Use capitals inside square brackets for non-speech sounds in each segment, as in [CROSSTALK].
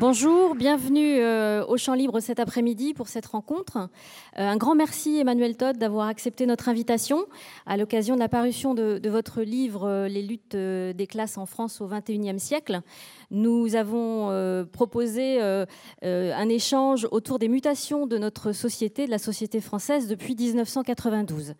Bonjour, bienvenue euh, au Champ Libre cet après-midi pour cette rencontre. Euh, un grand merci Emmanuel Todd d'avoir accepté notre invitation à l'occasion de la parution de, votre livre euh, Les luttes des classes en France au XXIe siècle. Nous avons proposé un échange autour des mutations de notre société, de la société française depuis 1992.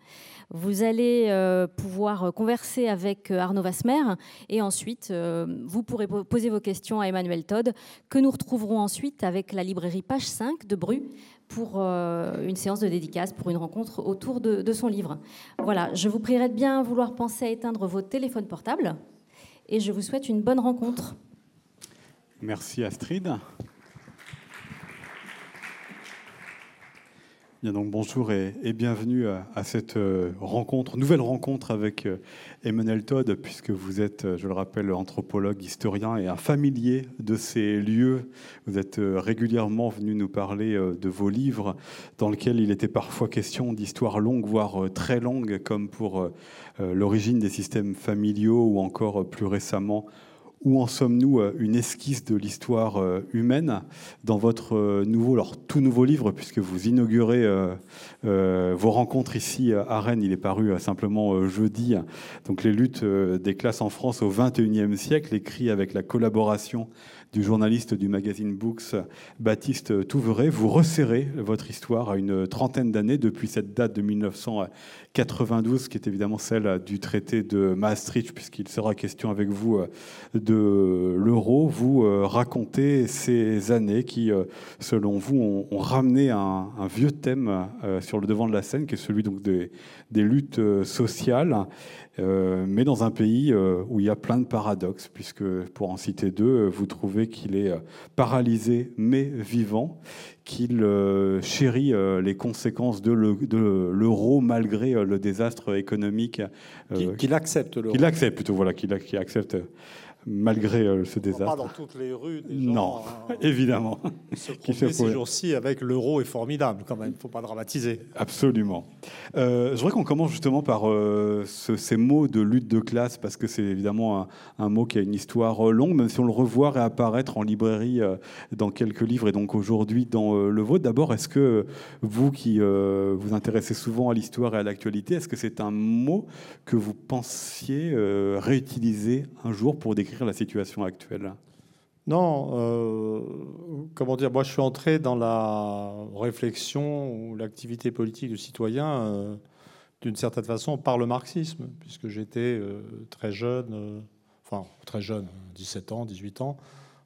Vous allez euh, pouvoir converser avec euh, Arnaud Vasmer et ensuite euh, vous pourrez poser vos questions à Emmanuel Todd que nous retrouverons ensuite avec la librairie Page 5 de Bru pour une séance de dédicace, pour une rencontre autour de, de son livre. Voilà, je vous prierai de bien vouloir penser à éteindre vos téléphones portables et je vous souhaite une bonne rencontre. Merci Astrid. Bien donc bonjour et, bienvenue à, cette euh, rencontre, nouvelle rencontre avec euh, Emmanuel Todd, puisque vous êtes, euh, je le rappelle, anthropologue, historien et un familier de ces lieux. Vous êtes régulièrement venu nous parler de vos livres, dans lesquels il était parfois question d'histoires longues, voire très longues, comme pour l'origine des systèmes familiaux ou encore plus récemment où en sommes-nous euh, Une esquisse de l'histoire euh, humaine dans votre euh, nouveau, alors tout nouveau livre, puisque vous inaugurez vos rencontres ici à Rennes. Il est paru simplement jeudi. Donc les luttes des classes en France au XXIe siècle, écrit avec la collaboration du journaliste du magazine Books, Baptiste Touveret. Vous resserrez votre histoire à une trentaine d'années depuis cette date de 1992, qui est évidemment celle du traité de Maastricht, puisqu'il sera question avec vous euh, de l'euro. Vous euh, racontez ces années qui, euh, selon vous, ont, ramené un, vieux thème sur le devant de la scène, qui est celui donc des, des luttes sociales. Euh, mais dans un pays euh, où il y a plein de paradoxes, puisque pour en citer deux, euh, vous trouvez qu'il est paralysé mais vivant, qu'il chérit les conséquences de l'euro malgré le désastre économique. Qu'il accepte l'euro. Qu'il accepte plutôt, voilà, qu'il accepte malgré euh, ce désastre. Pas dans toutes les rues. Des gens, non, euh, [LAUGHS] évidemment. qui se ces jours-ci avec l'euro est formidable quand même. Il ne faut pas dramatiser. Absolument. Euh, je voudrais qu'on commence justement par ces mots de lutte de classe parce que c'est évidemment un, mot qui a une histoire longue, même si on le revoit réapparaître en librairie dans quelques livres et donc aujourd'hui dans le vôtre. D'abord, est-ce que vous qui vous intéressez souvent à l'histoire et à l'actualité, est-ce que c'est un mot que vous pensiez réutiliser un jour pour décrire la situation actuelle? Non, euh, comment dire, moi je suis entré dans la réflexion ou l'activité politique du citoyen euh, d'une certaine façon par le marxisme, puisque j'étais euh, très jeune, enfin très jeune, 17 ans, 18 ans,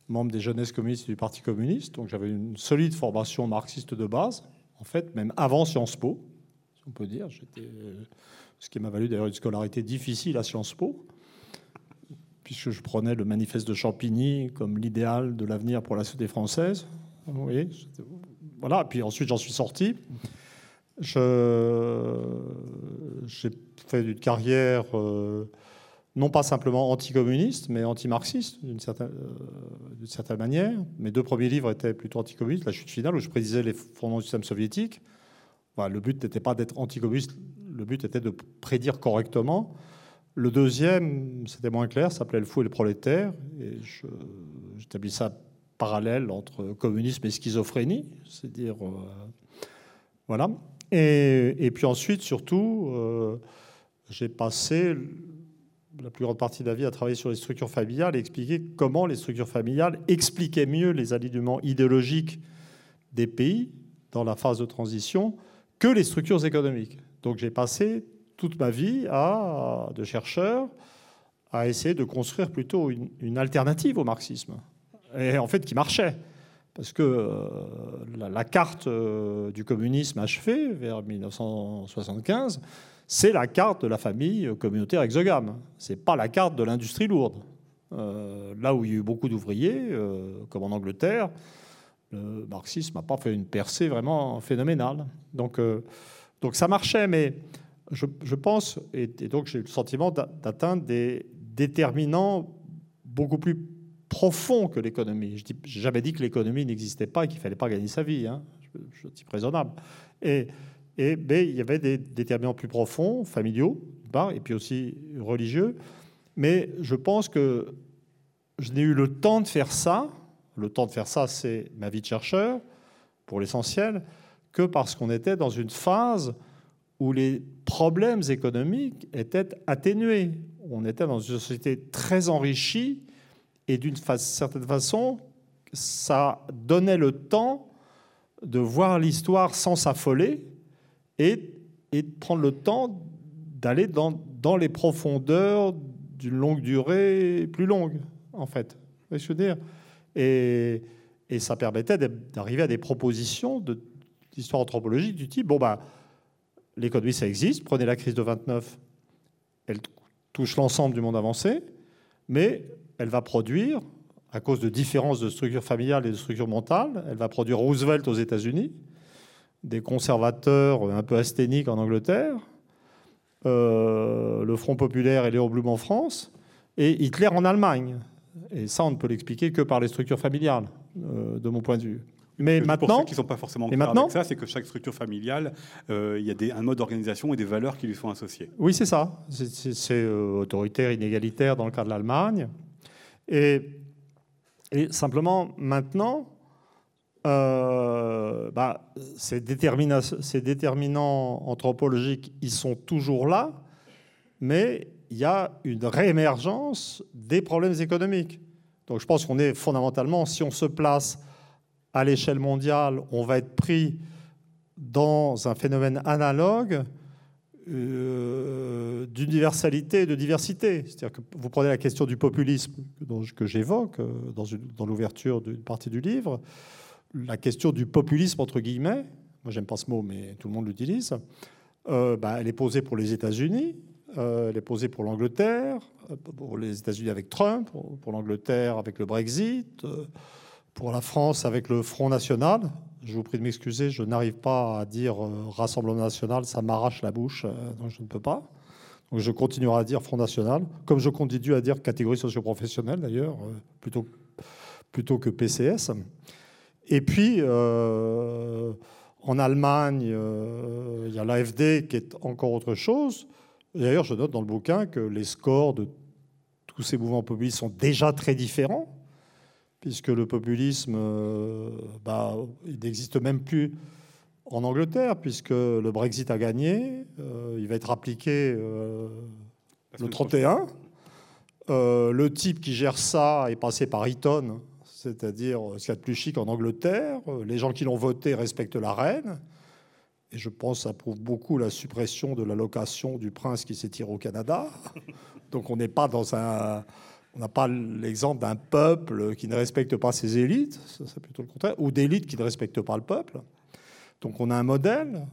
membre des jeunesses communistes du Parti communiste, donc j'avais une solide formation marxiste de base, en fait, même avant Sciences Po, si on peut dire. Ce qui m'a valu d'ailleurs une scolarité difficile à Sciences Po puisque je prenais le manifeste de Champigny comme l'idéal de l'avenir pour la société française. Voyez voilà, puis ensuite j'en suis sorti. J'ai fait une carrière euh, non pas simplement anticommuniste, mais anti-marxiste d'une certaine, euh, certaine, manière. Mes deux premiers livres étaient plutôt anticommunistes, La chute finale, où je prédisais les fondements du système soviétique. le but n'était pas d'être anticommuniste, le but était de prédire correctement le deuxième, c'était moins clair, s'appelait Le fou et le prolétaire. Et j'établis ça parallèle entre communisme et schizophrénie. C'est-à-dire. Euh, voilà. Et, puis ensuite, surtout, euh, j'ai passé la plus grande partie de la vie à travailler sur les structures familiales et expliquer comment les structures familiales expliquaient mieux les alignements idéologiques des pays dans la phase de transition que les structures économiques. Donc j'ai passé toute ma vie à, de chercheur à essayer de construire plutôt une, alternative au marxisme. Et en fait, qui marchait. Parce que euh, la, carte euh, du communisme achevée vers 1975, c'est la carte de la famille communautaire exogame. C'est pas la carte de l'industrie lourde. Euh, là où il y a eu beaucoup d'ouvriers, comme en Angleterre, le marxisme n'a pas fait une percée vraiment phénoménale. Donc, donc ça marchait, mais je, pense, et, donc j'ai le sentiment d'atteindre des déterminants beaucoup plus profonds que l'économie. Je n'ai jamais dit que l'économie n'existait pas et qu'il ne fallait pas gagner sa vie. Hein. Je, suis raisonnable. Et, et mais il y avait des déterminants plus profonds, familiaux, et puis aussi religieux. Mais je pense que je n'ai eu le temps de faire ça le temps de faire ça, c'est ma vie de chercheur, pour l'essentiel, que parce qu'on était dans une phase où les problèmes économiques étaient atténués. On était dans une société très enrichie et d'une certaine façon, ça donnait le temps de voir l'histoire sans s'affoler et, et, de prendre le temps d'aller dans, dans, les profondeurs d'une longue durée plus longue, en fait. Je veux dire? Et, et ça permettait d'arriver à des propositions d'histoire anthropologique du type bon, bah, l'économie, ça existe, prenez la crise de 29, elle touche l'ensemble du monde avancé, mais elle va produire à cause de différences de structure familiale et de structure mentale. Elle va produire Roosevelt aux États-Unis, des conservateurs un peu asthéniques en Angleterre, euh, le Front populaire et Léon Blum en France, et Hitler en Allemagne. Et ça, on ne peut l'expliquer que par les structures familiales, euh, de mon point de vue. Mais maintenant, pour ceux qui ne sont pas forcément clairs avec ça, c'est que chaque structure familiale, euh, il y a des, un mode d'organisation et des valeurs qui lui sont associées. Oui, c'est ça. C'est autoritaire, inégalitaire dans le cas de l'Allemagne. Et et simplement, maintenant, euh, bah, ces, déterminants anthropologiques, ils sont toujours là, mais il y a une réémergence des problèmes économiques. Donc je pense qu'on est fondamentalement, si on se place à l'échelle mondiale, on va être pris dans un phénomène analogue euh, d'universalité et de diversité. C'est-à-dire que vous prenez la question du populisme que j'évoque euh, dans, l'ouverture d'une partie du livre, la question du populisme entre guillemets, moi j'aime pas ce mot mais tout le monde l'utilise, euh, bah, elle est posée pour les États-Unis, elle est posée pour l'Angleterre, pour les États-Unis avec Trump, pour l'Angleterre avec le Brexit, pour la France avec le Front National, je vous prie de m'excuser, je n'arrive pas à dire euh, Rassemblement national, ça m'arrache la bouche, euh, donc je ne peux pas. Donc je continuerai à dire Front National, comme je continue à dire catégorie socio-professionnelle d'ailleurs, euh, plutôt, plutôt que PCS. Et puis, en Allemagne, il y a l'AFD qui est encore autre chose. D'ailleurs, je note dans le bouquin que les scores de tous ces mouvements populistes sont déjà très différents puisque le populisme, euh, bah, il n'existe même plus en Angleterre, puisque le Brexit a gagné. Euh, il va être appliqué euh, le 31. le type qui gère ça est passé par Eton, c'est-à-dire ce qu'il y a de plus chic en Angleterre. Les gens qui l'ont voté respectent la reine. Et je pense que ça prouve beaucoup la suppression de l'allocation du prince qui s'est tiré au Canada. [LAUGHS] Donc on n'est pas dans un on n'a pas l'exemple d'un peuple qui ne respecte pas ses élites, c'est plutôt le contraire, ou d'élites qui ne respectent pas le peuple. Donc on a un modèle.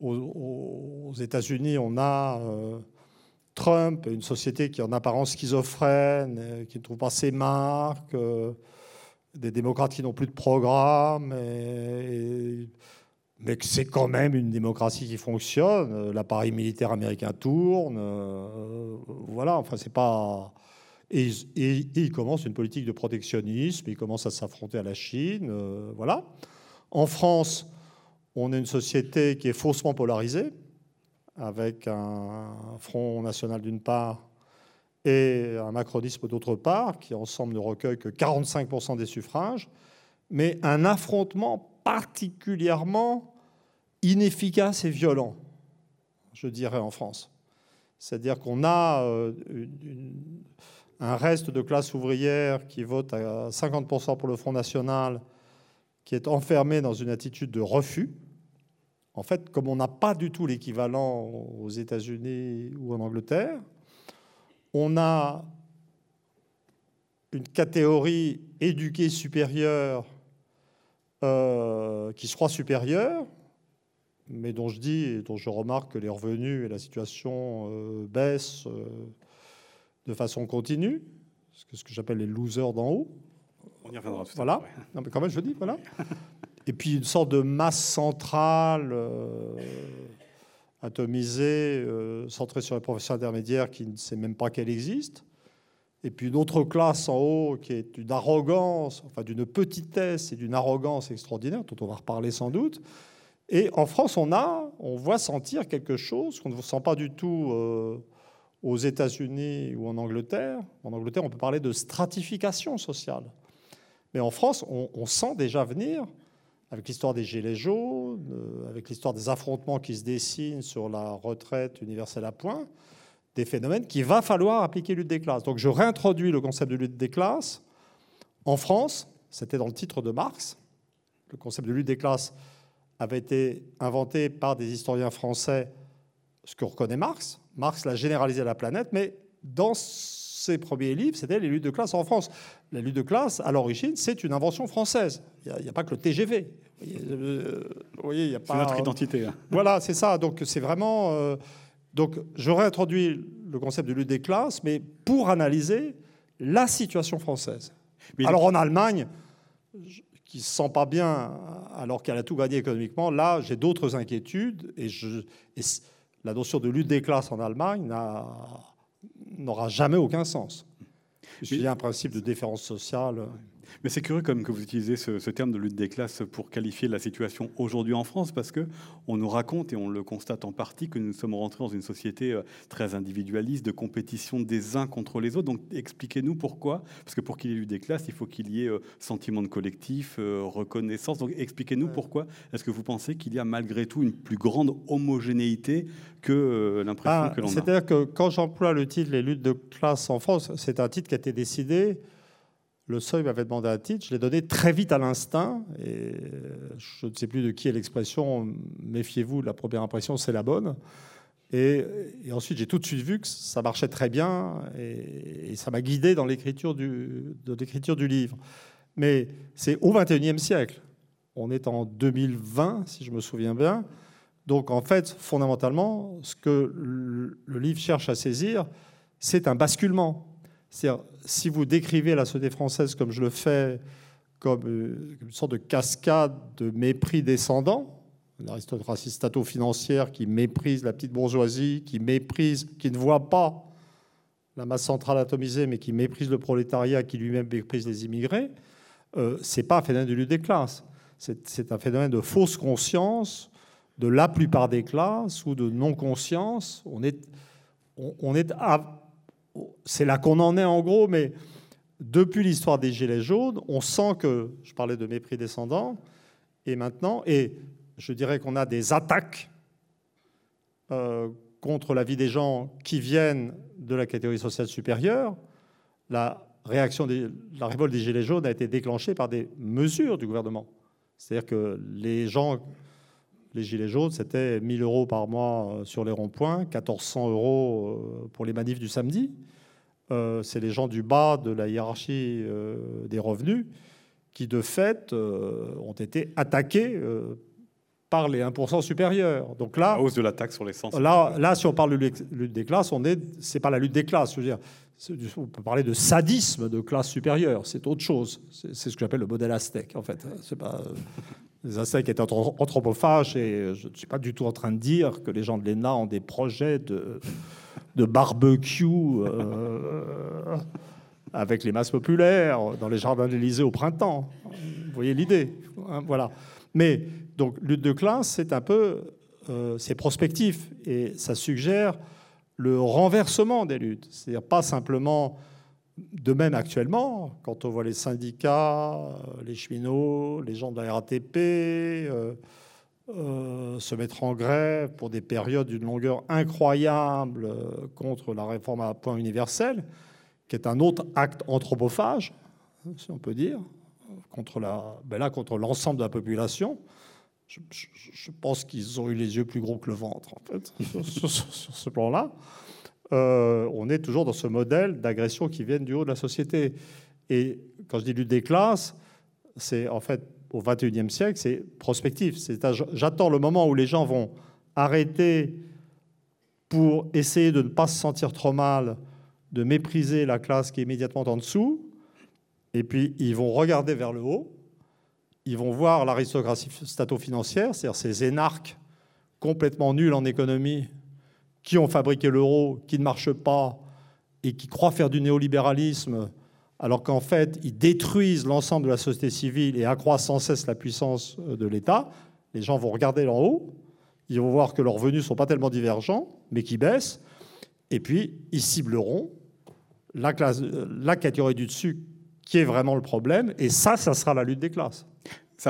Aux, États-Unis, on a euh, Trump, une société qui est en apparence schizophrène, euh, qui ne trouve pas ses marques, euh, des démocrates qui n'ont plus de programme, mais que c'est quand même une démocratie qui fonctionne. L'appareil militaire américain tourne. voilà, enfin, c'est pas. Et, il commence une politique de protectionnisme, il commence à s'affronter à la Chine. Euh, voilà. En France, on est une société qui est faussement polarisée, avec un Front national d'une part et un macronisme d'autre part, qui ensemble ne recueille que 45% des suffrages, mais un affrontement particulièrement inefficace et violent, je dirais, en France. C'est-à-dire qu'on a euh, un reste de classe ouvrière qui vote à 50% pour le Front National, qui est enfermé dans une attitude de refus. En fait, comme on n'a pas du tout l'équivalent aux États-Unis ou en Angleterre, on a une catégorie éduquée supérieure euh, qui se croit supérieure, mais dont je dis et dont je remarque que les revenus et la situation euh, baissent. Euh, de façon continue, ce que j'appelle les losers d'en haut. On y reviendra. Tout voilà. Non, mais quand même, je dis, voilà. Et puis une sorte de masse centrale atomisée, centrée sur les professions intermédiaires qui ne sait même pas qu'elle existe. Et puis une autre classe en haut qui est d'une arrogance, enfin d'une petitesse et d'une arrogance extraordinaire, dont on va reparler sans doute. Et en France, on a, on voit sentir quelque chose qu'on ne sent pas du tout. Euh, aux États-Unis ou en Angleterre, en Angleterre, on peut parler de stratification sociale. Mais en France, on, sent déjà venir, avec l'histoire des Gilets jaunes, euh, avec l'histoire des affrontements qui se dessinent sur la retraite universelle à point, des phénomènes qu'il va falloir appliquer lutte des classes. Donc je réintroduis le concept de lutte des classes. En France, c'était dans le titre de Marx. Le concept de lutte des classes avait été inventé par des historiens français, ce que reconnaît Marx. Marx l'a généralisé à la planète, mais dans ses premiers livres, c'était les luttes de classe en France. La lutte de classe, à l'origine, c'est une invention française. Il n'y a, pas que le TGV. Euh, vous voyez, il y a pas. C'est notre identité. Hein. Voilà, c'est ça. Donc c'est vraiment. Euh, donc j'aurais introduit le concept de lutte des classes, mais pour analyser la situation française. Alors en Allemagne, qui se sent pas bien alors qu'elle a tout gagné économiquement, là j'ai d'autres inquiétudes et, je, et la notion de lutte des classes en Allemagne n'a n'aura jamais aucun sens. Il y a un principe de déférence sociale. Mais c'est curieux comme que vous utilisez ce, terme de lutte des classes pour qualifier la situation aujourd'hui en France, parce que on nous raconte et on le constate en partie que nous sommes rentrés dans une société euh, très individualiste, de compétition des uns contre les autres. Donc expliquez-nous pourquoi, parce que pour qu'il y ait lutte des classes, il faut qu'il y ait euh, sentiment de collectif, euh, reconnaissance. Donc expliquez-nous pourquoi est-ce que vous pensez qu'il y a malgré tout une plus grande homogénéité que l'impression ah, que l'on a? C'est-à-dire que quand j'emploie le titre les luttes de classe en France, c'est un titre qui a été décidé le seuil m'avait demandé un titre, je l'ai donné très vite à l'instinct, et je ne sais plus de qui est l'expression, méfiez-vous, la première impression, c'est la bonne. Et, ensuite, j'ai tout de suite vu que ça marchait très bien, et, ça m'a guidé dans l'écriture du, l'écriture du livre. Mais c'est au XXIe siècle. On est en 2020, si je me souviens bien. Donc, en fait, fondamentalement, ce que le livre cherche à saisir, c'est un basculement. C'est-à-dire, si vous décrivez la société française comme je le fais, comme euh, une sorte de cascade de mépris descendant, une aristocratie stato-financière qui méprise la petite bourgeoisie, qui méprise, qui ne voit pas la masse centrale atomisée, mais qui méprise le prolétariat, qui lui-même méprise les immigrés, euh, c'est pas un phénomène de lutte des classes. C'est un phénomène de fausse conscience de la plupart des classes ou de non-conscience. On est, on, on est à, c'est là qu'on en est en gros, mais depuis l'histoire des Gilets jaunes, on sent que, je parlais de mépris descendant, et maintenant, et je dirais qu'on a des attaques euh, contre la vie des gens qui viennent de la catégorie sociale supérieure. La réaction, la révolte des Gilets jaunes a été déclenchée par des mesures du gouvernement. C'est-à-dire que les gens, les Gilets jaunes, c'était 1000 euros par mois euh, sur les ronds-points, 1400 euros euh, pour les manifs du samedi. Euh, c'est les gens du bas de la hiérarchie euh, des revenus qui, de fait, euh, ont été attaqués par les 1% supérieurs. Donc là, la hausse de la taxe sur l'essence. Là, là, si on parle de lutte des classes, on est, c'est pas la lutte des classes. Je veux dire, on peut parler de sadisme de classe supérieure. C'est autre chose. C'est ce que j'appelle le modèle aztèque, en fait. C'est pas les Aztèques étaient anthropophages et je ne suis pas du tout en train de dire que les gens de l'ENA ont des projets de de barbecue euh, avec les masses populaires dans les jardins de l'Élysée au printemps. Vous voyez l'idée hein, Voilà. Mais donc, lutte de classe, c'est un peu. Euh, c'est prospectif et ça suggère le renversement des luttes. C'est-à-dire pas simplement. De même actuellement, quand on voit les syndicats, les cheminots, les gens de la RATP, euh, euh, se mettre en grève pour des périodes d'une longueur incroyable euh, contre la réforme à point universel, qui est un autre acte anthropophage, si on peut dire, contre la, ben contre l'ensemble de la population. Je, pense qu'ils ont eu les yeux plus gros que le ventre, en fait, [LAUGHS] sur, ce plan-là. Euh, on est toujours dans ce modèle d'agression qui vient du haut de la société. Et quand je dis lutte des classes, c'est en fait au XXIe siècle, c'est prospectif. J'attends le moment où les gens vont arrêter pour essayer de ne pas se sentir trop mal, de mépriser la classe qui est immédiatement en dessous, et puis ils vont regarder vers le haut, ils vont voir l'aristocratie stato-financière, c'est-à-dire ces énarques complètement nuls en économie, qui ont fabriqué l'euro, qui ne marche pas, et qui croient faire du néolibéralisme alors qu'en fait, ils détruisent l'ensemble de la société civile et accroissent sans cesse la puissance euh, de l'État. Les gens vont regarder en haut, ils vont voir que leurs revenus ne sont pas tellement divergents, mais qui baissent, et puis ils cibleront la, classe, euh, la catégorie du dessus qui est vraiment le problème. Et ça, ça sera la lutte des classes. C'est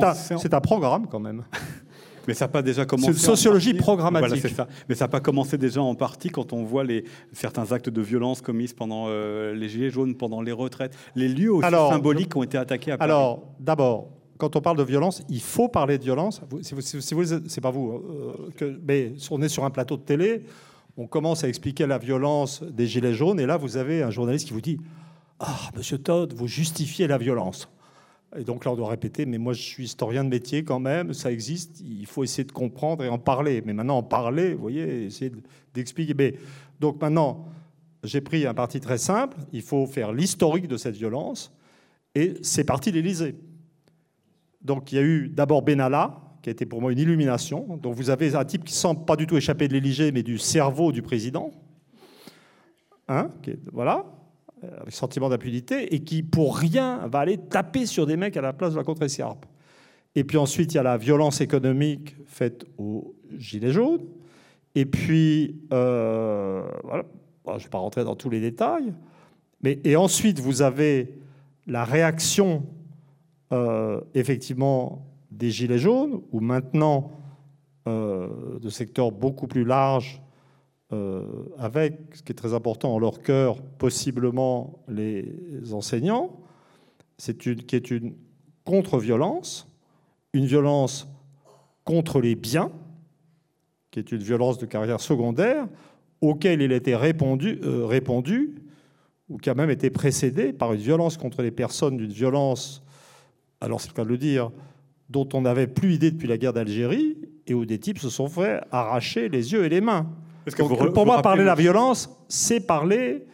un, c'est un programme quand même. [LAUGHS] Mais ça n'a pas déjà commencé. C'est une sociologie programmatique. Voilà, c'est ça. Mais ça n'a pas commencé déjà en partie quand on voit les, certains actes de violence commis pendant euh, les Gilets jaunes, pendant les retraites. Les lieux aussi Alors, symboliques ont été attaqués à Paris. Alors, d'abord, quand on parle de violence, il faut parler de violence. Si vous, si vous- si vous- c'est pas vous, euh, que, mais on est sur un plateau de télé, on commence à expliquer la violence des gilets jaunes, et là, vous avez un journaliste qui vous dit Ah, Monsieur Todd, vous justifiez la violence. Et donc là, on doit répéter, mais moi, je suis historien de métier quand même, ça existe, il faut essayer de comprendre et en parler. Mais maintenant, en parler, vous voyez, essayer de- d'expliquer. Mais, donc maintenant, j'ai pris un parti très simple, il faut faire l'historique de cette violence, et c'est parti l'Élysée. Donc il y a eu d'abord Benalla, qui a été pour moi une illumination. Donc vous avez un type qui semble pas du tout échapper de l'Élysée, mais du cerveau du président. Hein, voilà, avec sentiment d'impunité, et qui pour rien va aller taper sur des mecs à la place de la contre-escarpe. Et puis ensuite, il y a la violence économique faite aux Gilets jaunes. Et puis, euh, voilà, je ne vais pas rentrer dans tous les détails. Mais, et ensuite, vous avez la réaction, euh, effectivement, des Gilets jaunes, ou maintenant euh, de secteurs beaucoup plus larges, euh, avec, ce qui est très important, en leur cœur, possiblement les enseignants, qui est une contre-violence, une violence contre les biens, qui est une violence de carrière secondaire, auquel il a été répondu, euh, répondu ou qui a même été précédé par une violence contre les personnes, d'une violence, alors c'est le cas de le dire, dont on n'avait plus idée depuis la guerre d'Algérie, et où des types se sont fait arracher les yeux et les mains. Est-ce que Donc, vous re- pour vous moi, parler de la le- violence, c'est parler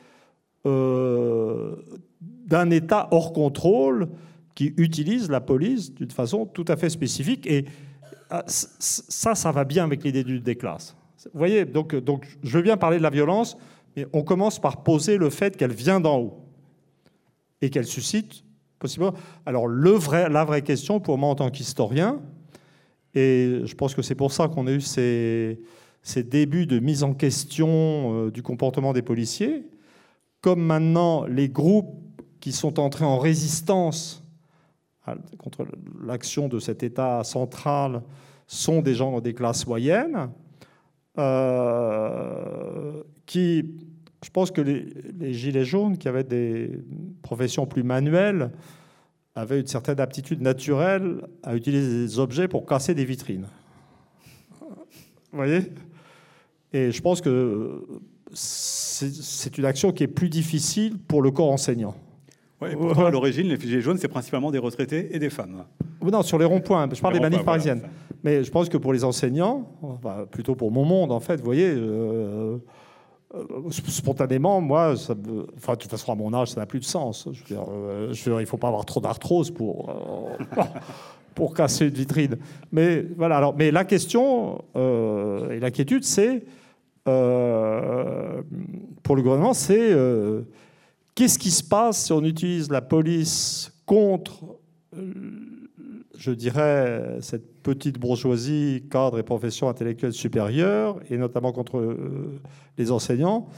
euh, d'un État hors contrôle qui utilise la police d'une façon tout à fait spécifique. Et ah, ça, ça va bien avec l'idée du- des classes. Vous voyez, donc, donc je veux bien parler de la violence, mais on commence par poser le fait qu'elle vient d'en haut et qu'elle suscite possiblement. Alors, le vrai, la vraie question pour moi en tant qu'historien, et je pense que c'est pour ça qu'on a eu ces, ces débuts de mise en question euh, du comportement des policiers, comme maintenant les groupes qui sont entrés en résistance contre l'action de cet État central sont des gens des classes moyennes, euh, qui, je pense que les, les gilets jaunes, qui avaient des professions plus manuelles, avaient une certaine aptitude naturelle à utiliser des objets pour casser des vitrines. Vous voyez? Et je pense que c'est une action qui est plus difficile pour le corps enseignant. Et pourtant, à l'origine, les gilets jaunes, c'est principalement des retraités et des femmes. Non, sur les ronds-points, je parle Les des manifs parisiennes. voilà. Mais je pense que pour les enseignants, enfin, plutôt pour mon monde, en fait, vous voyez, euh, euh, spontanément, moi, ça enfin, de toute façon, à mon âge, ça n'a plus de sens. Je veux dire, euh, je veux dire, il ne faut pas avoir trop d'arthrose pour, [LAUGHS] pour casser une vitrine. Mais voilà, alors, mais la question et l'inquiétude, c'est, euh, pour le gouvernement, c'est euh, qu'est-ce qui se passe si on utilise la police contre euh, je dirais, cette petite bourgeoisie, cadre et profession intellectuelle supérieure, et notamment contre les enseignants,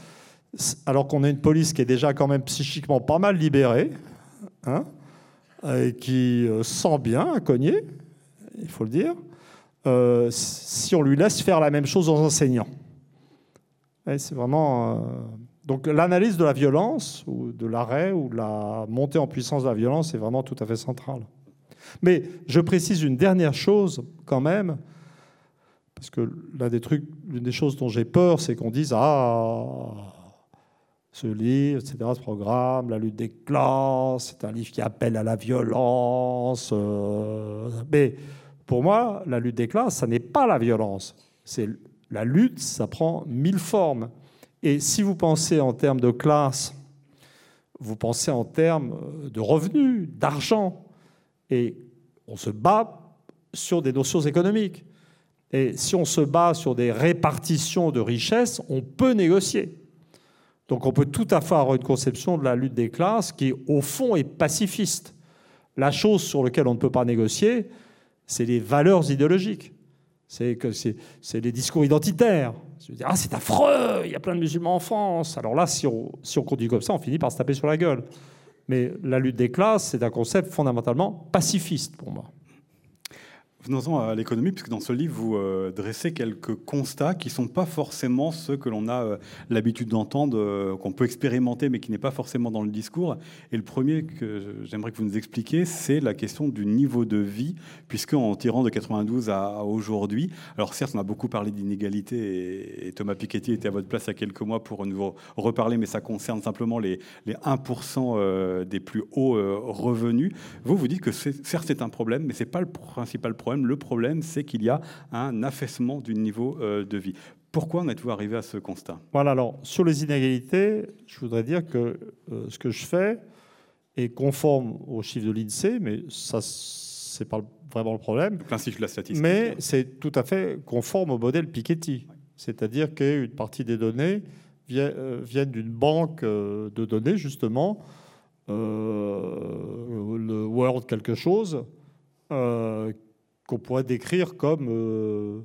alors qu'on a une police qui est déjà quand même psychiquement pas mal libérée, hein, et qui sent bien à cogner, il faut le dire, si on lui laisse faire la même chose aux enseignants. C'est vraiment... euh, Donc l'analyse de la violence, ou de l'arrêt, ou de la montée en puissance de la violence est vraiment tout à fait centrale. Mais je précise une dernière chose quand même, parce que l'un des trucs, l'une des choses dont j'ai peur, c'est qu'on dise ah ce livre, etc., ce programme, la lutte des classes, c'est un livre qui appelle à la violence. euh, Mais pour moi, la lutte des classes, ça n'est pas la violence. C'est la lutte, ça prend mille formes. Et si vous pensez en termes de classe, vous pensez en termes de revenus, d'argent. Et on se bat sur des notions économiques. Et si on se bat sur des répartitions de richesses, on peut négocier. Donc on peut tout à fait avoir une conception de la lutte des classes qui, au fond, est pacifiste. La chose sur laquelle on ne peut pas négocier, c'est les valeurs idéologiques. C'est que c'est les discours identitaires. Dire, ah, c'est affreux, il y a plein de musulmans en France. Alors là, si on, si on continue comme ça, on finit par se taper sur la gueule. Mais la lutte des classes, c'est un concept fondamentalement pacifiste pour moi. Venons-en à l'économie, puisque dans ce livre, vous euh, dressez quelques constats qui ne sont pas forcément ceux que l'on a euh, l'habitude d'entendre, euh, qu'on peut expérimenter, mais qui n'est pas forcément dans le discours. Et le premier que j'aimerais que vous nous expliquiez, c'est la question du niveau de vie, puisque en tirant de 92 à, aujourd'hui, alors certes, on a beaucoup parlé d'inégalité, et, Thomas Piketty était à votre place il y a quelques mois pour nous reparler, mais ça concerne simplement les, les 1% des plus hauts revenus. Vous, vous dites que certes, c'est un problème, mais ce n'est pas le principal problème le problème, c'est qu'il y a un affaissement du niveau euh, de vie. Pourquoi en êtes-vous arrivé à ce constat? Voilà, alors sur les inégalités, je voudrais dire que euh, ce que je fais est conforme aux chiffres de l'INSEE, mais ça, c'est pas vraiment le problème. Principe de la statistique. Mais c'est tout à fait conforme au modèle Piketty. C'est-à-dire qu'une partie des données euh, viennent d'une banque de données, justement, le World quelque chose, qu'on pourrait décrire comme euh,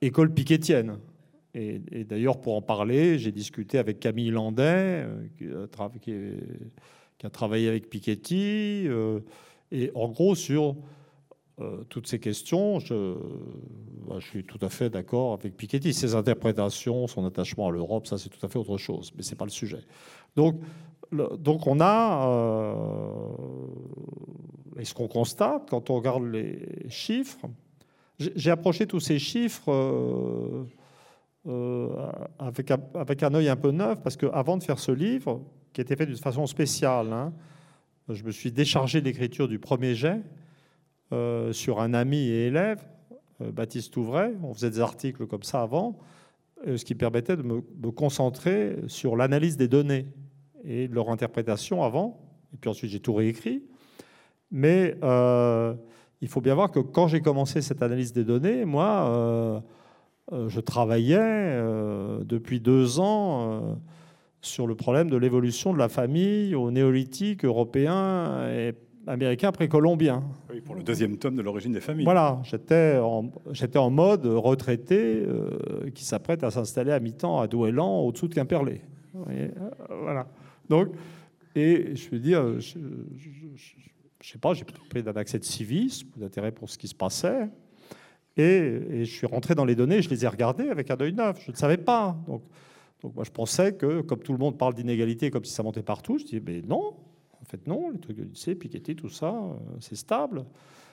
école piquetienne. Et, d'ailleurs, pour en parler, j'ai discuté avec Camille Landais, euh, qui, a travaillé avec Piketty. Euh, et en gros, sur toutes ces questions, je, bah, je, suis tout à fait d'accord avec Piketty. Ses interprétations, son attachement à l'Europe, ça c'est tout à fait autre chose, mais ce n'est pas le sujet. Donc, donc on a et ce qu'on constate quand on regarde les chiffres, j'ai approché tous ces chiffres euh, euh, avec, un, œil un peu neuf, parce qu'avant de faire ce livre, qui était fait d'une façon spéciale, hein, je me suis déchargé d'écriture du premier jet euh, sur un ami et élève, Baptiste Ouvray. On faisait des articles comme ça avant, ce qui permettait de me, concentrer sur l'analyse des données et de leur interprétation avant. Et puis ensuite, j'ai tout réécrit. Mais euh, il faut bien voir que quand j'ai commencé cette analyse des données, moi, euh, euh, je travaillais depuis deux ans sur le problème de l'évolution de la famille au néolithique européen et américain précolombien. Oui, pour le deuxième tome de l'origine des familles. Voilà, j'étais en, en, mode retraité qui s'apprête à s'installer à mi-temps à Douélan, au-dessous de Quimperlé. voilà. Donc, et je veux dire, je, je sais pas, j'ai pris d'un accès de civisme, d'intérêt pour ce qui se passait. Et, je suis rentré dans les données, je les ai regardées avec un œil neuf. Je ne savais pas. Donc, moi, je pensais que, comme tout le monde parle d'inégalité comme si ça montait partout, je dis, mais non, en fait, non, les trucs de lycée, Piketty, tout ça, euh, c'est stable.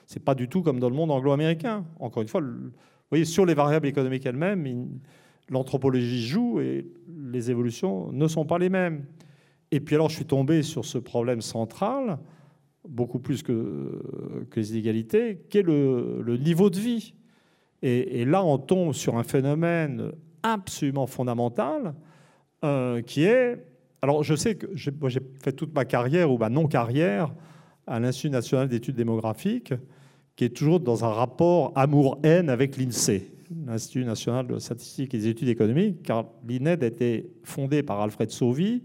C'est pas du tout comme dans le monde anglo-américain. Encore une fois, vous voyez, sur les variables économiques elles-mêmes, l'anthropologie joue et les évolutions ne sont pas les mêmes. Et puis alors, je suis tombé sur ce problème central beaucoup plus que, les inégalités, qu'est le, le, niveau de vie. Et, là, on tombe sur un phénomène absolument fondamental euh, qui est... Alors, je sais que j'ai fait toute ma carrière ou ma non-carrière à l'Institut national d'études démographiques, qui est toujours dans un rapport amour-haine avec l'INSEE, l'Institut national de statistique et des études économiques, car l'INED a été fondé par Alfred Sauvy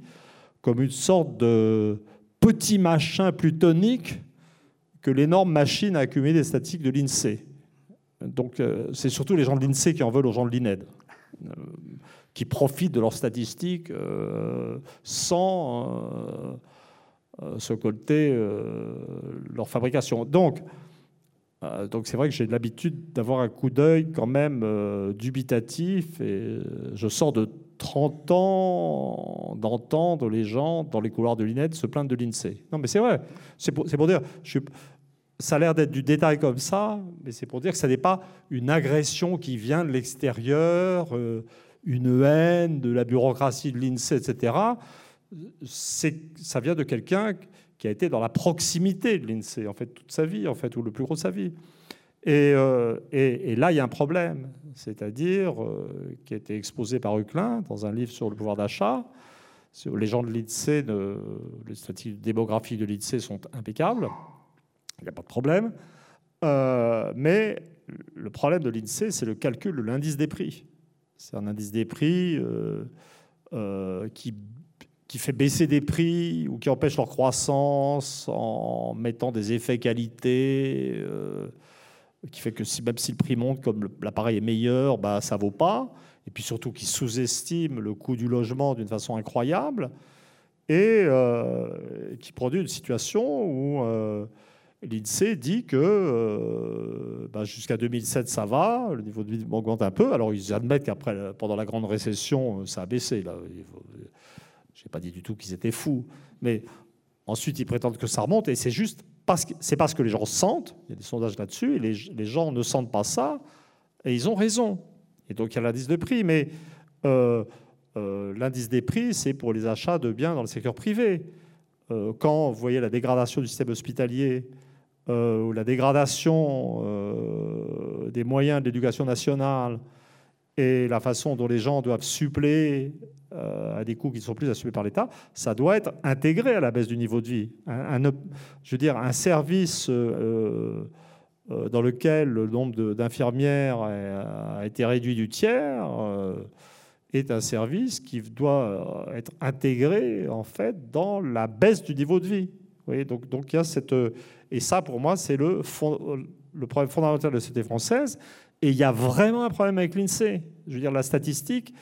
comme une sorte de petit machin plutonique que l'énorme machine à accumuler des statistiques de l'INSEE. Donc euh, c'est surtout les gens de l'INSEE qui en veulent aux gens de l'INED, euh, qui profitent de leurs statistiques euh, sans se colter leur fabrication. Donc donc c'est vrai que j'ai l'habitude d'avoir un coup d'œil quand même dubitatif et je sors de 30 ans d'entendre les gens dans les couloirs de l'INED se plaindre de l'INSEE. Non, mais c'est vrai. C'est pour, dire, ça a l'air d'être du détail comme ça, mais c'est pour dire que ce n'est pas une agression qui vient de l'extérieur, euh, une haine de la bureaucratie de l'INSEE, etc. Ça vient de quelqu'un qui a été dans la proximité de l'INSEE, en fait, toute sa vie, en fait, ou le plus gros de sa vie. Euh, et, là, il y a un problème, c'est-à-dire euh, qui a été exposé par Huclin dans un livre sur le pouvoir d'achat. Les gens de l'INSEE, les statistiques démographiques de l'INSEE sont impeccables, il n'y a pas de problème. Euh, mais le problème de l'INSEE, c'est le calcul de l'indice des prix. C'est un indice des prix qui fait baisser des prix ou qui empêche leur croissance en mettant des effets qualité qui fait que si, même si le prix monte, comme l'appareil est meilleur, bah, ça ne vaut pas. Et puis surtout qui sous-estime le coût du logement d'une façon incroyable. et qui produit une situation où l'INSEE dit que euh, bah, jusqu'à 2007, ça va, le niveau de vie augmente un peu. Alors, ils admettent qu'après, pendant la grande récession, ça a baissé. Je n'ai pas dit du tout qu'ils étaient fous. Mais ensuite, ils prétendent que ça remonte. Et c'est juste c'est parce que les gens sentent, il y a des sondages là-dessus, et les, gens ne sentent pas ça, et ils ont raison. Et donc, il y a l'indice de prix. Mais euh, euh, l'indice des prix, c'est pour les achats de biens dans le secteur privé. quand vous voyez la dégradation du système hospitalier, euh, ou la dégradation euh, des moyens de l'éducation nationale et la façon dont les gens doivent suppléer euh, à des coûts qui ne sont plus assumés par l'État, ça doit être intégré à la baisse du niveau de vie. Je veux dire, un service dans lequel le nombre d'infirmières a été réduit du tiers est un service qui doit être intégré en fait dans la baisse du niveau de vie. Vous donc, donc il y a cette et ça, pour moi, c'est le problème fondamental de la société française. Et il y a vraiment un problème avec l'INSEE. Je veux dire, la statistique.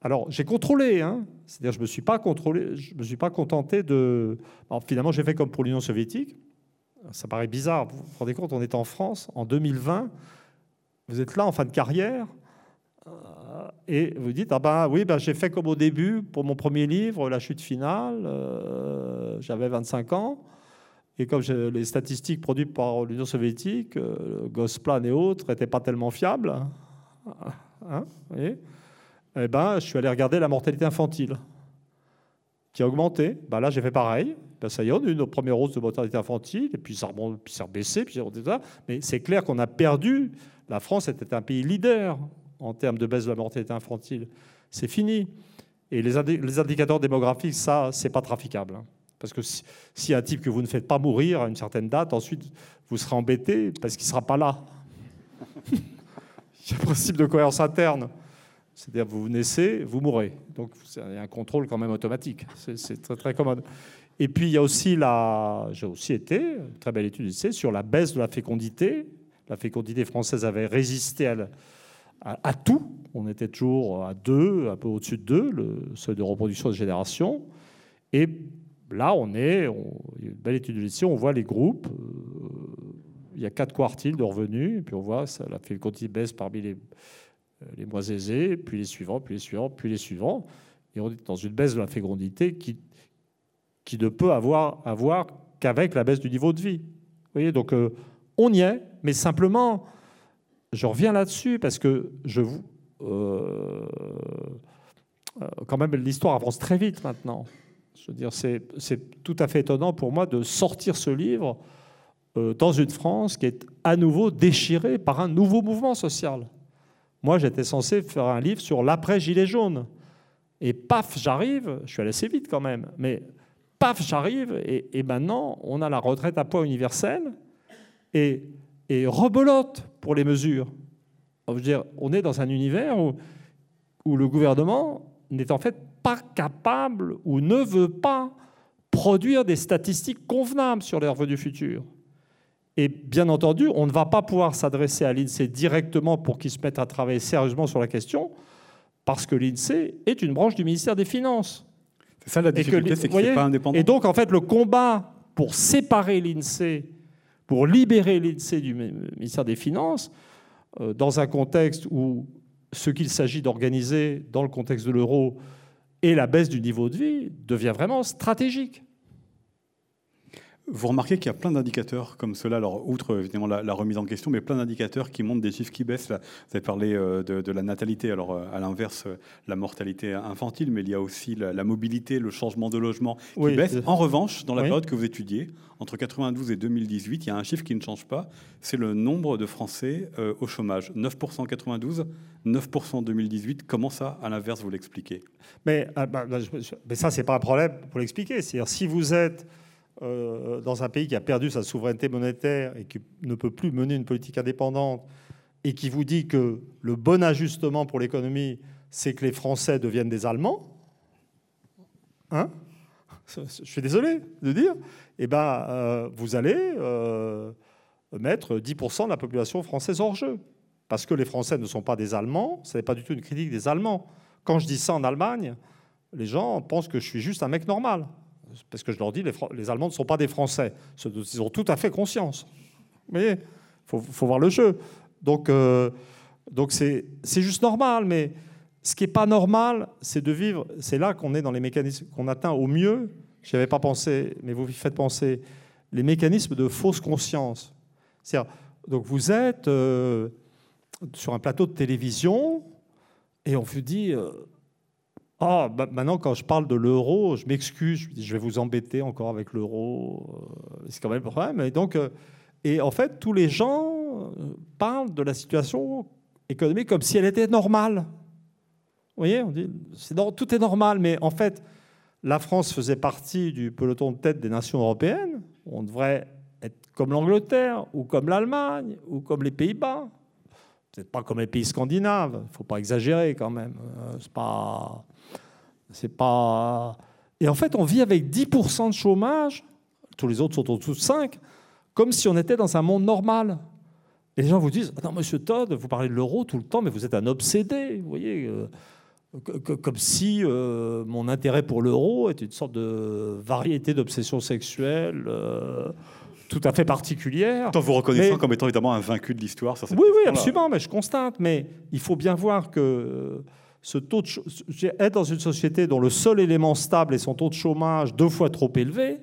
Alors, j'ai contrôlé, hein. c'est-à-dire je ne me suis pas me suis pas contenté de. Finalement, j'ai fait comme pour l'Union soviétique. Ça paraît bizarre. Vous vous rendez compte, on est en France en 2020. Vous êtes là en fin de carrière euh, et vous dites ah ben oui ben j'ai fait comme au début pour mon premier livre La chute finale. Euh, j'avais 25 ans. Et comme les statistiques produites par l'Union soviétique, euh, Gosplan et autres, n'étaient pas tellement fiables, hein, eh ben, je suis allé regarder la mortalité infantile, qui a augmenté. Ben là, j'ai fait pareil. Ben, ça y est, on a eu nos premières hausses de mortalité infantile, et puis ça, remonte, puis ça a baissé, puis ça. Mais c'est clair qu'on a perdu. La France était un pays leader en termes de baisse de la mortalité infantile. C'est fini. Et les, indicateurs démographiques, ça, c'est pas traficable. Parce que si, un type que vous ne faites pas mourir à une certaine date, ensuite vous serez embêté parce qu'il ne sera pas là. [LAUGHS] Il y a un principe de cohérence interne. C'est-à-dire vous naissez, vous mourrez. Donc il y a un contrôle quand même automatique. C'est très très commode. Et puis il y a aussi la, j'ai aussi été, très belle étude sur la baisse de la fécondité. La fécondité française avait résisté à, à, tout. On était toujours à 2, un peu au-dessus de 2, le seuil de reproduction de génération. Et là, on est, il y a une belle étude de gestion, on voit les groupes. Euh, il y a quatre quartiles de revenus, et puis on voit ça, la fécondité baisse parmi les, euh, les moins aisés, puis les suivants, puis les suivants, puis les suivants. Et on est dans une baisse de la fécondité qui, ne peut avoir, avoir qu'avec la baisse du niveau de vie. Vous voyez, donc euh, on y est, mais simplement, je reviens là-dessus parce que je vous. quand même, l'histoire avance très vite maintenant. Je veux dire, c'est tout à fait étonnant pour moi de sortir ce livre euh, dans une France qui est à nouveau déchirée par un nouveau mouvement social. Moi, j'étais censé faire un livre sur l'après-gilet jaune. Et paf, j'arrive, je suis allé assez vite quand même, mais paf, j'arrive, et, maintenant, on a la retraite à poids universel, et, et rebelote pour les mesures. Je veux dire, on est dans un univers où, où le gouvernement n'est en fait pas capable ou ne veut pas produire des statistiques convenables sur les revenus futurs. Et bien entendu, on ne va pas pouvoir s'adresser à l'INSEE directement pour qu'il se mette à travailler sérieusement sur la question, parce que l'INSEE est une branche du ministère des Finances. C'est ça la difficulté, c'est que pas indépendant. Et donc, en fait, le combat pour séparer l'INSEE, pour libérer l'INSEE du ministère des Finances, euh, dans un contexte où ce qu'il s'agit d'organiser dans le contexte de l'euro et la baisse du niveau de vie devient vraiment stratégique. Vous remarquez qu'il y a plein d'indicateurs comme cela, alors outre évidemment la, remise en question, mais plein d'indicateurs qui montrent des chiffres qui baissent. Là, vous avez parlé euh, de, la natalité, alors euh, à l'inverse, euh, la mortalité infantile, mais il y a aussi la, mobilité, le changement de logement qui baisse. En revanche, dans la période que vous étudiez, entre 92 et 2018, il y a un chiffre qui ne change pas, c'est le nombre de Français au chômage. 9% en 92, 9% en 2018. Comment ça, à l'inverse, vous l'expliquez? Mais, ah, bah, mais ça, c'est pas un problème pour l'expliquer. C'est-à-dire, si vous êtes euh, dans un pays qui a perdu sa souveraineté monétaire et qui ne peut plus mener une politique indépendante et qui vous dit que le bon ajustement pour l'économie, c'est que les Français deviennent des Allemands, hein? Je suis désolé de dire, eh ben, euh, vous allez euh, mettre 10% de la population française hors jeu. Parce que les Français ne sont pas des Allemands, ce n'est pas du tout une critique des Allemands. Quand je dis ça en Allemagne, les gens pensent que je suis juste un mec normal. Parce que je leur dis, les, Allemands ne sont pas des Français. Ils ont tout à fait conscience. Vous voyez Il faut, voir le jeu. Donc, euh, c'est juste normal. Mais ce qui n'est pas normal, c'est de vivre. C'est là qu'on est dans les mécanismes qu'on atteint au mieux. Je n'y avais pas pensé, mais vous faites penser les mécanismes de fausse conscience. Donc vous êtes euh, sur un plateau de télévision et on vous dit euh, ah, bah, maintenant, quand je parle de l'euro, je m'excuse, je vais vous embêter encore avec l'euro. Euh, c'est quand même le problème. Et, donc, euh, et en fait, tous les gens euh, parlent de la situation économique comme si elle était normale. Vous voyez, on dit, tout est normal, mais en fait, la France faisait partie du peloton de tête des nations européennes. On devrait être comme l'Angleterre, ou comme l'Allemagne, ou comme les Pays-Bas. Peut-être pas comme les pays scandinaves, il ne faut pas exagérer quand même. C'est pas. C'est pas. Et en fait, on vit avec 10% de chômage, tous les autres sont au-dessous de 5, comme si on était dans un monde normal. Et les gens vous disent Attends, monsieur Todd, vous parlez de l'euro tout le temps, mais vous êtes un obsédé. Vous voyez, euh, comme si euh, mon intérêt pour l'euro était une sorte de variété d'obsession sexuelle. Euh, tout à fait particulière. Tout en vous reconnaissant comme étant évidemment un vaincu de l'histoire. Oui, oui, absolument, mais je constate. Mais il faut bien voir que taux être dans une société dont le seul élément stable est son taux de chômage deux fois trop élevé,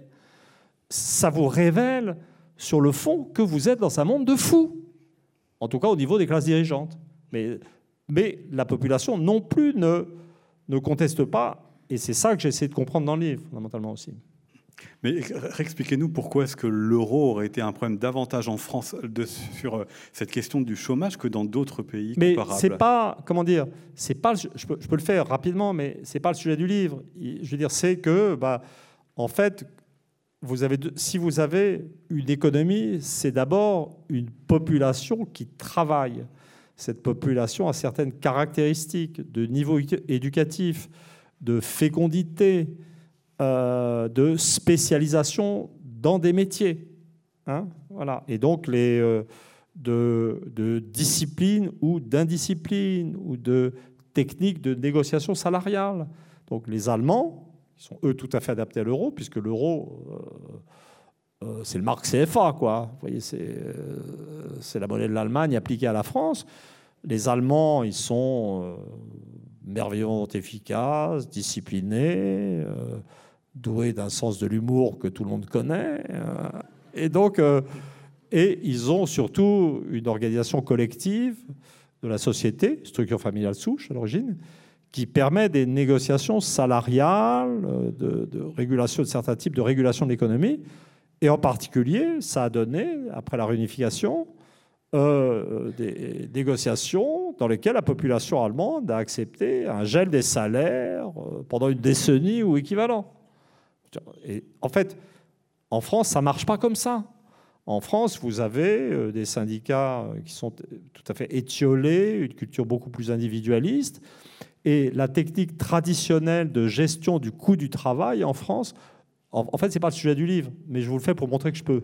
ça vous révèle sur le fond que vous êtes dans un monde de fous. En tout cas au niveau des classes dirigeantes. Mais, mais la population non plus ne, ne conteste pas, et c'est ça que j'essaie de comprendre dans le livre, fondamentalement aussi. Mais expliquez-nous pourquoi est-ce que l'euro aurait été un problème davantage en France de, sur euh, cette question du chômage que dans d'autres pays mais c'est pas comment dire, c'est pas je peux, je peux, le faire rapidement, mais c'est pas le sujet du livre. Je veux dire, c'est que bah, en fait, vous avez si vous avez une économie, c'est d'abord une population qui travaille. Cette population a certaines caractéristiques de niveau éducatif, de fécondité, euh, de spécialisation dans des métiers. Hein, voilà. Et donc les, euh, de, discipline ou d'indiscipline ou de techniques de négociation salariale. Donc les Allemands, ils sont eux tout à fait adaptés à l'euro, puisque l'euro, euh, c'est le marque CFA, quoi. Vous voyez, c'est la monnaie de l'Allemagne appliquée à la France. Les Allemands, ils sont merveilleusement efficaces, disciplinés doués d'un sens de l'humour que tout le monde connaît. Euh, et donc, euh, et ils ont surtout une organisation collective de la société, structure familiale souche à l'origine, qui permet des négociations salariales, euh, de, régulation de certains types de régulation de l'économie. Et en particulier, ça a donné, après la réunification, des négociations dans lesquelles la population allemande a accepté un gel des salaires pendant une décennie ou équivalent. Et en fait, en France, ça ne marche pas comme ça. En France, vous avez euh, des syndicats qui sont tout à fait étiolés, une culture beaucoup plus individualiste. Et la technique traditionnelle de gestion du coût du travail en France, en fait, ce n'est pas le sujet du livre, mais je vous le fais pour montrer que je peux.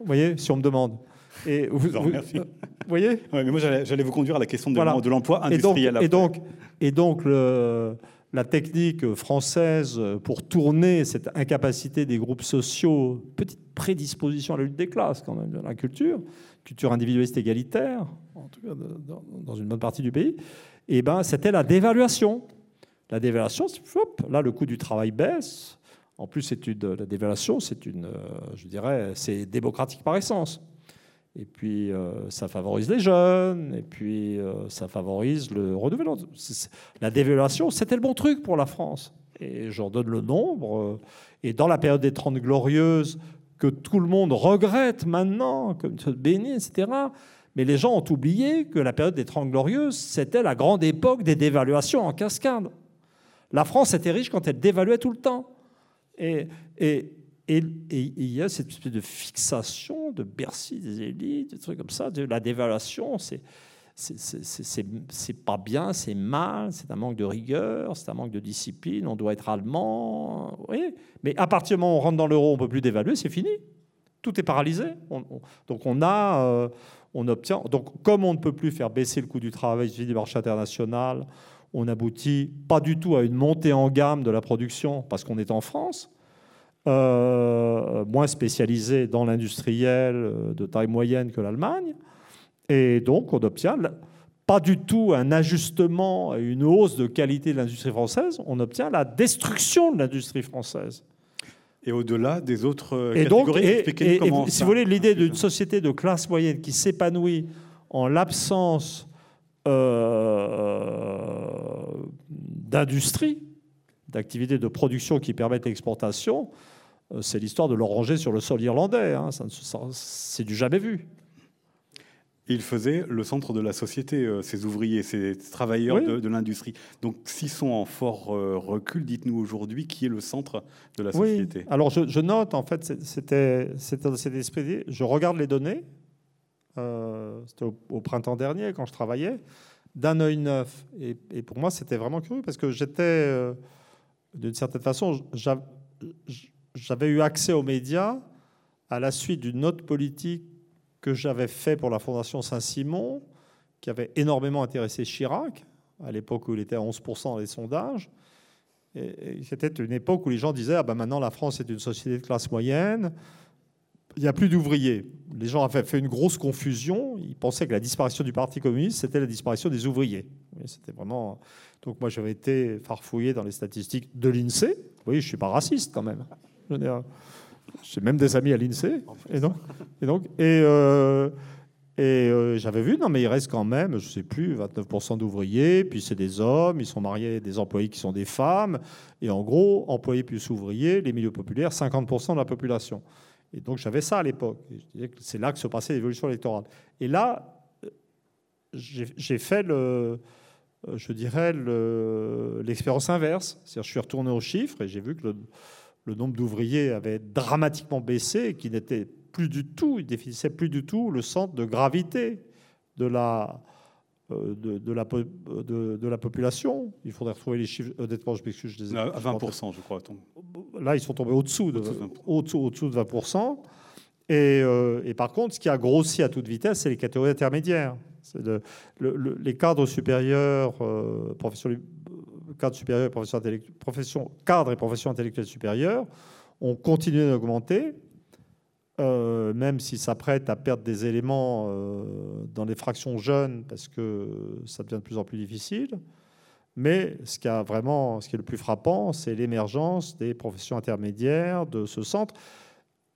Vous voyez, si on me demande. Et vous, vous, vous voyez mais Moi, j'allais vous conduire à la question de l'emploi industriel. Et donc, et donc, et donc le, la technique française pour tourner cette incapacité des groupes sociaux, petite prédisposition à la lutte des classes quand même, de la culture, culture individualiste égalitaire, en tout cas dans une bonne partie du pays, et eh ben, c'était la dévaluation. La dévaluation, hop, là le coût du travail baisse. En plus, c'est une, la dévaluation, c'est une, je dirais, c'est démocratique par essence. Et puis, euh, ça favorise les jeunes, et puis euh, ça favorise le renouvellement. La dévaluation, c'était le bon truc pour la France. Et j'en donne le nombre. Euh, et dans la période des Trente Glorieuses, que tout le monde regrette maintenant, comme béni, etc., mais les gens ont oublié que la période des Trente Glorieuses, c'était la grande époque des dévaluations en cascade. La France était riche quand elle dévaluait tout le temps. Et, et, et, il y a cette espèce de fixation de Bercy, des élites, des trucs comme ça, de la dévaluation. C'est pas bien, c'est mal, c'est un manque de rigueur, c'est un manque de discipline, on doit être allemand. Oui. Mais à partir du moment où on rentre dans l'euro, on ne peut plus dévaluer, c'est fini. Tout est paralysé. donc on a, euh, on obtient. Donc comme on ne peut plus faire baisser le coût du travail du marché international, on aboutit pas du tout à une montée en gamme de la production parce qu'on est en France, euh, moins spécialisé dans l'industriel euh, de taille moyenne que l'Allemagne. Et donc, on obtient pas du tout un ajustement, une hausse de qualité de l'industrie française, on obtient la destruction de l'industrie française. Et au-delà des autres euh, et catégories, donc, si vous voulez, l'idée d'une société de classe moyenne qui s'épanouit en l'absence euh, d'industrie, d'activités de production qui permettent l'exportation, c'est l'histoire de l'oranger sur le sol irlandais. Hein. c'est du jamais vu. Il faisait le centre de la société, euh, ces ouvriers, ces travailleurs de, l'industrie. Donc, s'ils sont en fort recul, dites-nous aujourd'hui qui est le centre de la société. Oui. Alors, je, note, en fait, c'était cet esprit. Je regarde les données, euh, c'était au, printemps dernier quand je travaillais, d'un œil neuf. Et, pour moi, c'était vraiment curieux parce que j'étais, euh, d'une certaine façon, j'avais eu accès aux médias à la suite d'une note politique que j'avais fait pour la Fondation Saint-Simon, qui avait énormément intéressé Chirac, à l'époque où il était à 11% dans les sondages. C'était une époque où les gens disaient ah ben maintenant la France est une société de classe moyenne, il n'y a plus d'ouvriers. Les gens avaient fait une grosse confusion. Ils pensaient que la disparition du Parti communiste, c'était la disparition des ouvriers. C'était vraiment. Donc moi, j'avais été farfouillé dans les statistiques de l'INSEE. Voyez, je suis pas raciste quand même. J'ai même des amis à l'INSEE. Et donc, et donc, et, euh, et euh, j'avais vu, non, mais il reste quand même, je sais plus, 29% d'ouvriers. Puis c'est des hommes, ils sont mariés, des employés qui sont des femmes. Et en gros, employés plus ouvriers, les milieux populaires, 50% de la population. Et donc j'avais ça à l'époque. C'est là que se passait l'évolution électorale. Et là, j'ai fait le, je dirais l'expérience inverse. C'est-à-dire, je suis retourné aux chiffres et j'ai vu que nombre d'ouvriers avait dramatiquement baissé et qu'il n'était plus du tout, il définissait plus du tout le centre de gravité de la, euh, de, la, de, la population. Il faudrait retrouver les chiffres. Honnêtement, je m'excuse. Je à 20%, je crois. Là, ils sont tombés au-dessous de, au-dessous, de 20%. Et, euh, et, par contre, ce qui a grossi à toute vitesse, c'est les catégories intermédiaires. Les cadres supérieurs, euh, cadres supérieurs et profession, cadres et professions intellectuelles supérieures ont continué d'augmenter. Euh, même si ça prête à perdre des éléments euh, dans les fractions jeunes, parce que ça devient de plus en plus difficile. Mais ce qui, a vraiment, ce qui est le plus frappant, c'est l'émergence des professions intermédiaires de ce centre.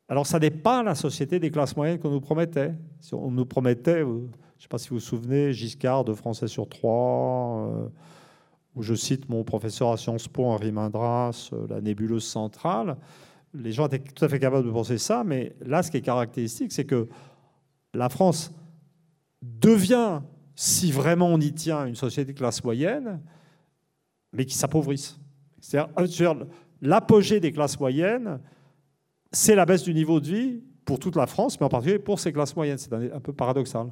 Alors, ça n'est pas la société des classes moyennes qu'on nous promettait. On nous promettait, euh, je ne sais pas si vous vous souvenez, Giscard de Français sur trois, où je cite mon professeur à Sciences Po, Henri Mindras, la nébuleuse centrale les gens étaient tout à fait capables de penser ça, mais là, ce qui est caractéristique, c'est que la France devient, si vraiment on y tient, une société de classe moyenne, mais qui s'appauvrisse. C'est-à-dire, euh, l'apogée des classes moyennes, c'est la baisse du niveau de vie pour toute la France, mais en particulier pour ces classes moyennes. C'est un peu paradoxal.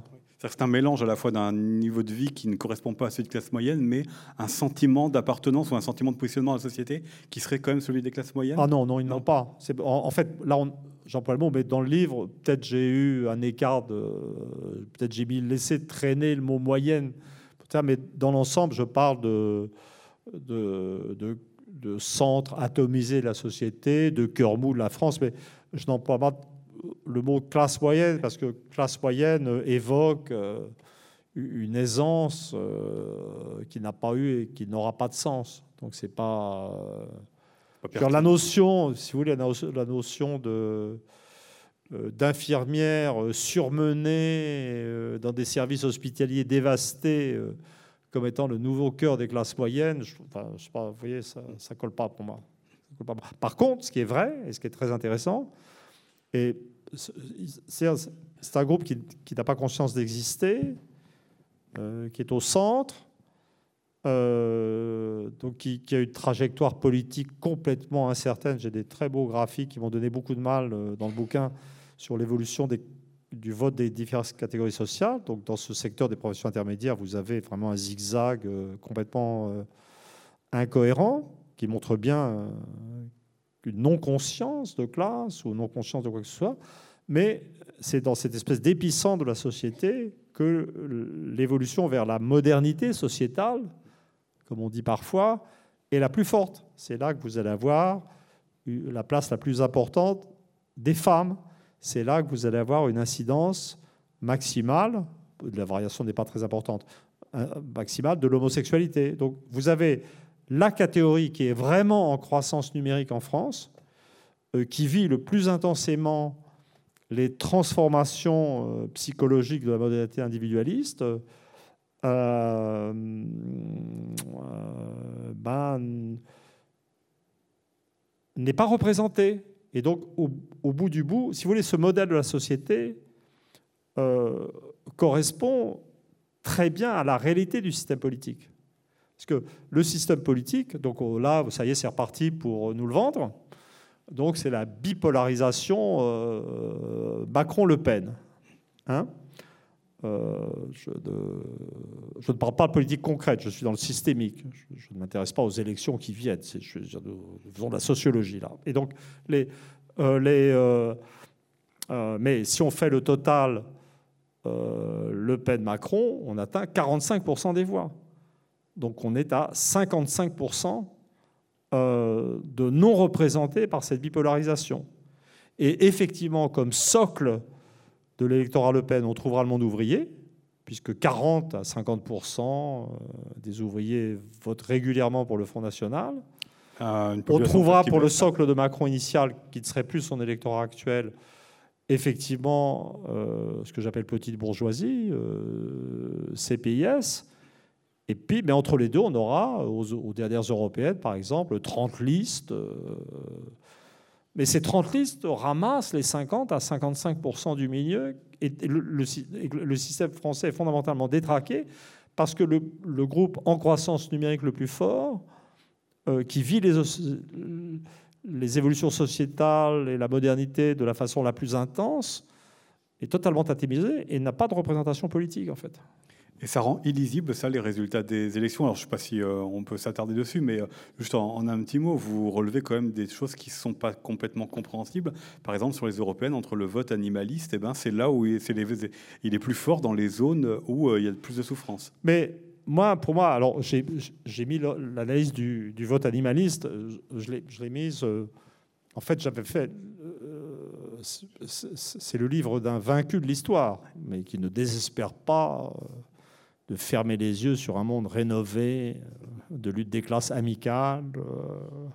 C'est un mélange à la fois d'un niveau de vie qui ne correspond pas à celui de classe moyenne, mais un sentiment d'appartenance ou un sentiment de positionnement dans la société qui serait quand même celui des classes moyennes? Ah non, non, ils n'ont pas. En, fait, là, j'emploie le mot, mais dans le livre, peut-être j'ai eu un écart de. Peut-être j'ai mis laissé traîner le mot moyenne. Mais dans l'ensemble, je parle de, de, de, de centre atomisé de la société, de cœur mou de la France, mais je n'emploie pas le mot classe moyenne, parce que classe moyenne évoque euh, une aisance euh, qui n'a pas eu et qui n'aura pas de sens. Donc c'est pas. Euh, la notion, si vous voulez, la notion de d'infirmières surmenées dans des services hospitaliers dévastés comme étant le nouveau cœur des classes moyennes, je, enfin, je sais pas, vous voyez, ça ne colle pas pour moi. Par contre, ce qui est vrai et ce qui est très intéressant, et c'est un groupe qui, n'a pas conscience d'exister, euh, qui est au centre, euh, donc qui, a une trajectoire politique complètement incertaine. J'ai des très beaux graphiques qui m'ont donné beaucoup de mal euh, dans le bouquin sur l'évolution du vote des diverses catégories sociales. Donc dans ce secteur des professions intermédiaires, vous avez vraiment un zigzag complètement incohérent qui montre bien une non-conscience de classe ou non-conscience de quoi que ce soit. Mais c'est dans cette espèce d'épicentre de la société que l'évolution vers la modernité sociétale, comme on dit parfois, est la plus forte. C'est là que vous allez avoir la place la plus importante des femmes. C'est là que vous allez avoir une incidence maximale, la variation n'est pas très importante, maximale de l'homosexualité. Donc vous avez la catégorie qui est vraiment en croissance numérique en France, euh, qui vit le plus intensément les transformations euh, psychologiques de la modernité individualiste, euh, ben, n'est pas représentée. Et donc, au, bout du bout, si vous voulez, ce modèle de la société correspond très bien à la réalité du système politique. Parce que le système politique, donc oh, là, ça y est, c'est reparti pour nous le vendre. Donc c'est la bipolarisation euh, Macron-Le Pen. Hein euh, je, ne, parle pas de politique concrète, je suis dans le systémique. Je, ne m'intéresse pas aux élections qui viennent. Je, nous faisons de la sociologie là. Et donc, euh, mais si on fait le total Le Pen-Macron, on atteint 45% des voix. Donc on est à 55% euh, de non représentés par cette bipolarisation. Et effectivement, comme socle de l'électorat Le Pen, on trouvera le monde ouvrier, puisque 40 à 50% euh, des ouvriers votent régulièrement pour le Front National. on trouvera pour le socle de Macron initial, qui ne serait plus son électorat actuel, effectivement euh, ce que j'appelle petite bourgeoisie, CPIS. Et puis, mais entre les deux, on aura, aux, dernières européennes, par exemple, 30 listes. Euh, mais ces 30 listes ramassent les 50 à 55% du milieu. Et le, système français est fondamentalement détraqué parce que le, groupe en croissance numérique le plus fort, euh, qui vit les, les évolutions sociétales et la modernité de la façon la plus intense, est totalement atomisé et n'a pas de représentation politique, en fait. Et ça rend illisible, ça, les résultats des élections. Alors, je ne sais pas si euh, on peut s'attarder dessus, mais euh, juste en, un petit mot, vous relevez quand même des choses qui ne sont pas complètement compréhensibles. Par exemple, sur les européennes, entre le vote animaliste, eh ben, c'est là où il est, plus fort dans les zones où euh, il y a plus de souffrance. Mais moi, pour moi, alors j'ai mis l'analyse du, vote animaliste, je l'ai mise. en fait, j'avais fait. c'est le livre d'un vaincu de l'histoire, mais qui ne désespère pas de fermer les yeux sur un monde rénové, euh, de lutte des classes amicales. Euh,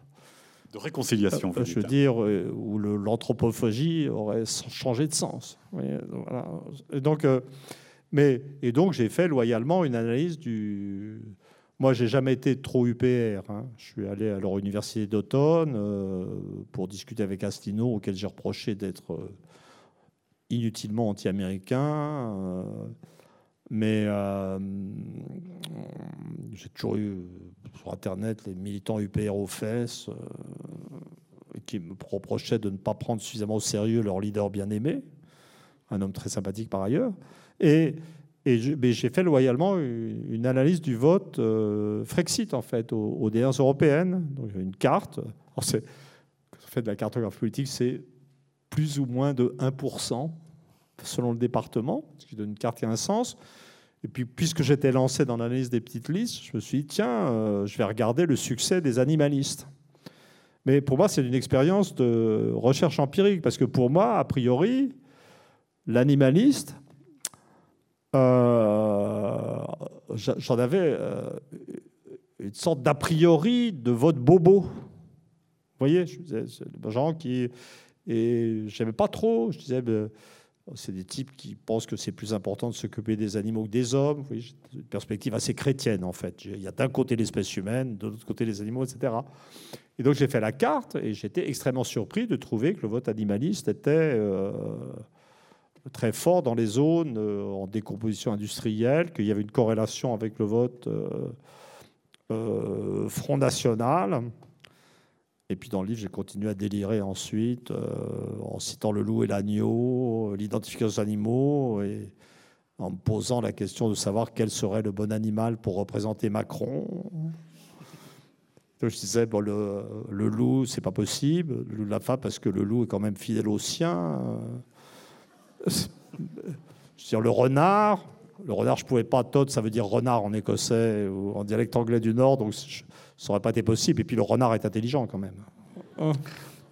de réconciliation. Euh, je veux dire, où l'anthropophagie aurait changé de sens. Et donc, mais, et donc j'ai fait loyalement une analyse du. Moi, j'ai jamais été trop UPR. Hein. Je suis allé à leur université d'automne pour discuter avec Astino, auquel j'ai reproché d'être inutilement anti-américain. Mais euh, j'ai toujours eu sur Internet les militants UPR aux fesses euh, qui me reprochaient de ne pas prendre suffisamment au sérieux leur leader bien-aimé, un homme très sympathique par ailleurs. Et, j'ai fait loyalement une, analyse du vote euh, Frexit, en fait, aux, aux dernières européennes. Donc, une carte. Alors, fait de la cartographie politique, c'est plus ou moins de 1% selon le département, ce qui donne une carte qui a un sens. Et puis, puisque j'étais lancé dans l'analyse des petites listes, je me suis dit, tiens, euh, je vais regarder le succès des animalistes. Mais pour moi, c'est une expérience de recherche empirique, parce que pour moi, a priori, l'animaliste, euh, j'en avais euh, une sorte d'a priori de vote bobo. Vous voyez, je disais, des gens qui. Et j'aimais pas trop. Je disais, ben, c'est des types qui pensent que c'est plus important de s'occuper des animaux que des hommes. Vous une perspective assez chrétienne, en fait. Il y a d'un côté l'espèce humaine, de l'autre côté les animaux, etc. Et donc j'ai fait la carte et j'étais extrêmement surpris de trouver que le vote animaliste était euh, très fort dans les zones euh, en décomposition industrielle, qu'il y avait une corrélation avec le vote euh, Front National. Et puis dans le livre, j'ai continué à délirer ensuite euh, en citant le loup et l'agneau, l'identification des animaux, et en me posant la question de savoir quel serait le bon animal pour représenter Macron. je disais, bon, le, le loup, c'est pas possible. Le loup la femme, parce que le loup est quand même fidèle au sien. Je veux dire, le renard, le renard, je ne pouvais pas. Todd, ça veut dire renard en écossais ou en dialecte anglais du Nord, donc ça n'aurait pas été possible. Et puis le renard est intelligent quand même.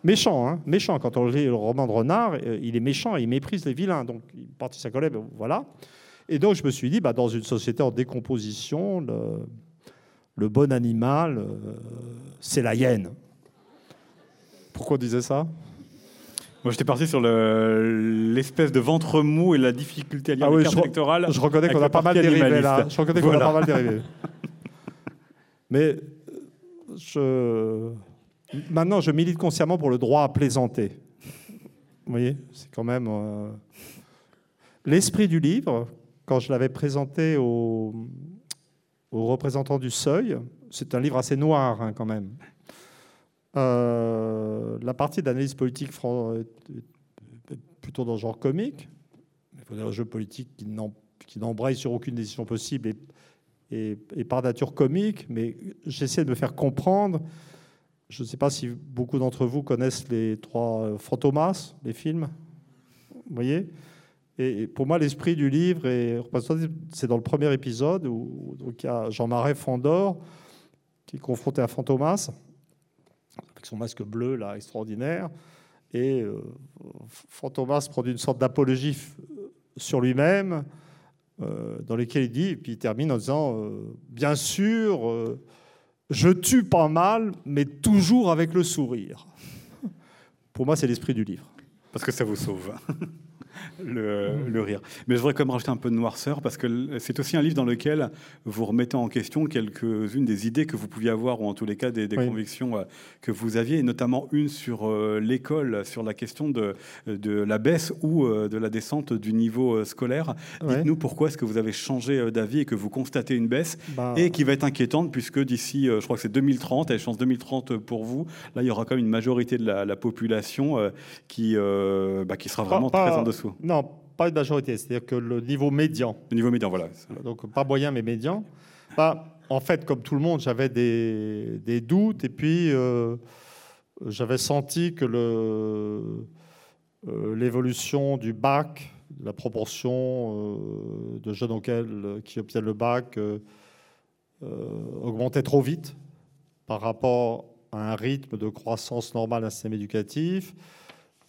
Méchant, hein méchant. Quand on lit le roman de renard, euh, il est méchant, il méprise les vilains. Donc il partit sa colère, voilà. Et donc je me suis dit, bah, dans une société en décomposition, le, bon animal, euh, c'est la hyène. Pourquoi on disait ça? Moi, j'étais parti sur l'espèce de ventre mou et la difficulté à lire ah les cartes électorales. Je reconnais qu'on a pas mal dérivé là. Je reconnais [LAUGHS] qu'on a pas mal dérivé. Mais je... maintenant, je milite consciemment pour le droit à plaisanter. Vous voyez, c'est quand même euh, l'esprit du livre. Quand je l'avais présenté aux, représentants du Seuil, c'est un livre assez noir hein, quand même. Euh, la partie d'analyse politique plutôt dans le genre comique. Il faut dire un jeu politique qui n'embraye sur aucune décision possible et, par nature comique, mais j'essaie de me faire comprendre. Je ne sais pas si beaucoup d'entre vous connaissent les trois euh, Fantomas, les films. Vous voyez et pour moi, l'esprit du livre, c'est dans le premier épisode où, il y a Jean-Marais Fandor qui est confronté à Fantomas son masque bleu là extraordinaire. Et euh, Fantomas prend une sorte d'apologie sur lui-même, euh, dans lequel il dit, et puis il termine en disant euh, Bien sûr, je tue pas mal, mais toujours avec le sourire. Pour moi, c'est l'esprit du livre. Parce que ça vous sauve. [LAUGHS] le, rire. Mais je voudrais quand même rajouter un peu de noirceur parce que c'est aussi un livre dans lequel vous remettez en question quelques-unes des idées que vous pouviez avoir ou en tous les cas des, convictions euh, que vous aviez, et notamment une sur euh, l'école, sur la question de, de la baisse ou euh, de la descente du niveau scolaire. Dites-nous pourquoi est-ce que vous avez changé d'avis et que vous constatez une baisse bah. et qui va être inquiétante puisque d'ici, je crois que c'est 2030, elle chance 2030 pour vous, là il y aura quand même une majorité de la, population qui, bah, qui sera vraiment très en dessous. Non, pas une majorité, c'est-à-dire que le niveau médian. Le niveau médian, voilà. Donc pas moyen, mais médian. Bah, en fait, comme tout le monde, j'avais des, doutes et puis euh, j'avais senti que euh, l'évolution du bac, la proportion euh, de jeunes auxquels, qui obtiennent le bac augmentait trop vite par rapport à un rythme de croissance normale d'un système éducatif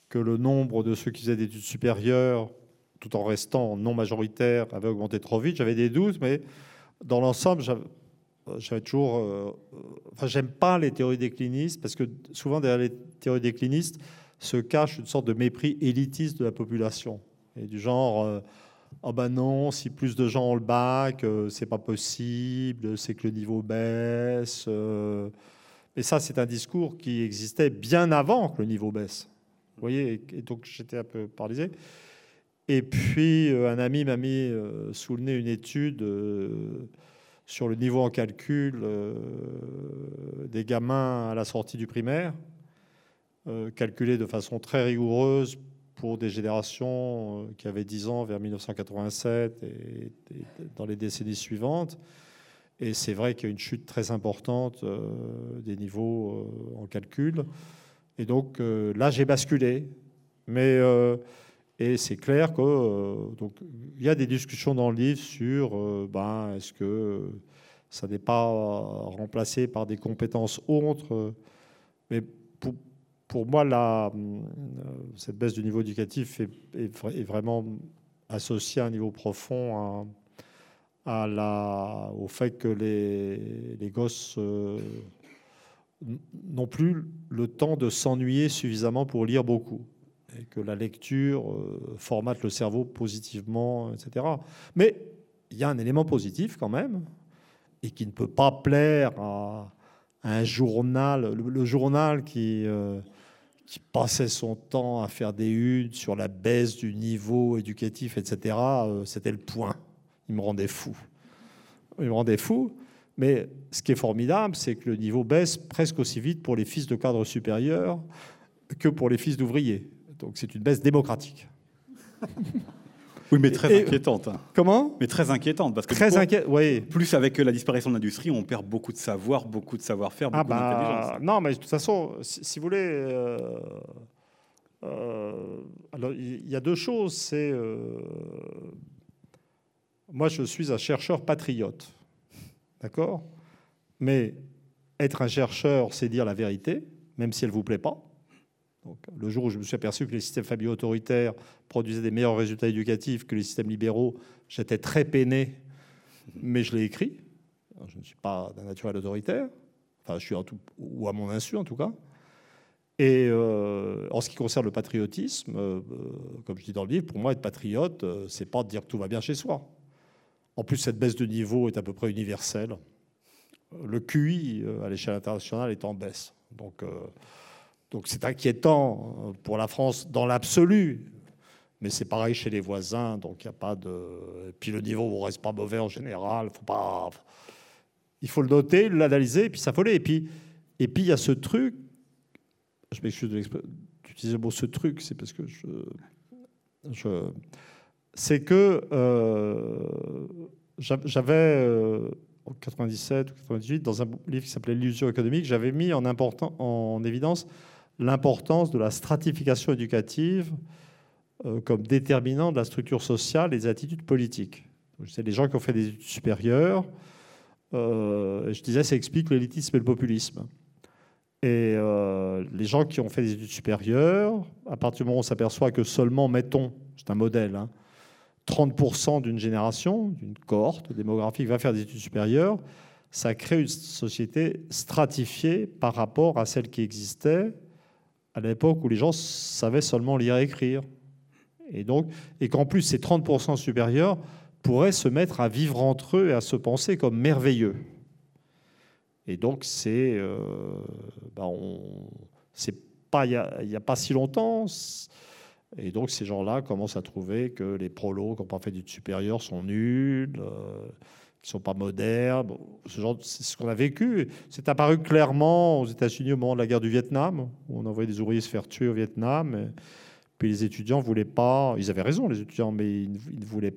que le nombre de ceux qui faisaient des études supérieures, tout en restant non majoritaire, avait augmenté trop vite. J'avais des doutes, mais dans l'ensemble, j'avais toujours. Euh, enfin, j'aime pas les théories déclinistes parce que souvent derrière les théories déclinistes se cache une sorte de mépris élitiste de la population et du genre. Euh, ah ben non, si plus de gens ont le bac, euh, c'est pas possible, c'est que le niveau baisse. Mais ça, c'est un discours qui existait bien avant que le niveau baisse. Vous voyez, et donc j'étais un peu paralysé. Et puis euh, un ami m'a mis euh, sous le nez une étude euh, sur le niveau en calcul des gamins à la sortie du primaire, calculé de façon très rigoureuse pour des générations qui avaient 10 ans vers 1987 et, dans les décennies suivantes. Et c'est vrai qu'il y a une chute très importante des niveaux en calcul. Et donc euh, là, j'ai basculé. Mais euh, et c'est clair que euh, donc il y a des discussions dans le livre sur ben est-ce que ça n'est pas remplacé par des compétences autres. Mais pour, pour moi, la, cette baisse du niveau éducatif est, vraiment associée à un niveau profond à la, au fait que les, les gosses non plus le temps de s'ennuyer suffisamment pour lire beaucoup et que la lecture euh, formate le cerveau positivement, etc. Mais il y a un élément positif quand même, et qui ne peut pas plaire à, un journal, le, journal qui, euh, qui passait son temps à faire des unes sur la baisse du niveau éducatif, etc. Euh, c'était le point. Il me rendait fou. Il me rendait fou. Mais ce qui est formidable, c'est que le niveau baisse presque aussi vite pour les fils de cadres supérieurs que pour les fils d'ouvriers. Donc c'est une baisse démocratique. [LAUGHS] Oui, mais très inquiétante. Hein. Comment? Mais très inquiétante, parce que très inquiétante. oui. plus avec la disparition de l'industrie, on perd beaucoup de savoir, beaucoup de savoir-faire, beaucoup ah bah, d'intelligence. Non, mais de toute façon, si, vous voulez, euh, euh, alors il y a deux choses. C'est euh, moi, je suis un chercheur patriote. D'accord? Mais être un chercheur, c'est dire la vérité, même si elle ne vous plaît pas. Donc, le jour où je me suis aperçu que les systèmes familiaux autoritaires produisaient des meilleurs résultats éducatifs que les systèmes libéraux, j'étais très peiné, mais je l'ai écrit. Je ne suis pas d'un naturel autoritaire, enfin, je suis en tout, ou à mon insu en tout cas. Et euh, en ce qui concerne le patriotisme, euh, comme je dis dans le livre, pour moi, être patriote, euh, c'est pas dire que tout va bien chez soi. En plus, cette baisse de niveau est à peu près universelle. Le QI à l'échelle internationale est en baisse. Donc, donc c'est inquiétant pour la France dans l'absolu. Mais c'est pareil chez les voisins, donc il a pas de. Et puis le niveau ne reste pas mauvais en général. Il faut le noter, l'analyser, et puis s'affoler. Et puis, et puis il y a ce truc je m'excuse d'utiliser le mot ce truc, c'est parce que je, c'est que euh, j'avais euh, en 97 ou 98 dans un livre qui s'appelait L'illusion économique, j'avais mis en, évidence l'importance de la stratification éducative euh, comme déterminant de la structure sociale et des attitudes politiques. C'est les gens qui ont fait des études supérieures. je disais, ça explique l'élitisme et le populisme. Et les gens qui ont fait des études supérieures, à partir du moment où on s'aperçoit que seulement, mettons, c'est un modèle, 30% hein, d'une génération, d'une cohorte démographique va faire des études supérieures, ça crée une société stratifiée par rapport à celle qui existait à l'époque où les gens savaient seulement lire et écrire. Et, donc, qu'en plus, ces 30% supérieurs pourraient se mettre à vivre entre eux et à se penser comme merveilleux. Et donc, c'est euh, bah, il n'y a, pas si longtemps. Et donc, ces gens-là commencent à trouver que les prolos qui n'ont pas fait d'études supérieures sont nuls, euh, qu'ils ne sont pas modernes. ce genre, c'est ce qu'on a vécu. C'est apparu clairement aux États-Unis au moment de la guerre du Vietnam, où on envoyait des ouvriers se faire tuer au Vietnam. puis les étudiants ne voulaient pas. Ils avaient raison, les étudiants, mais ils, ne voulaient,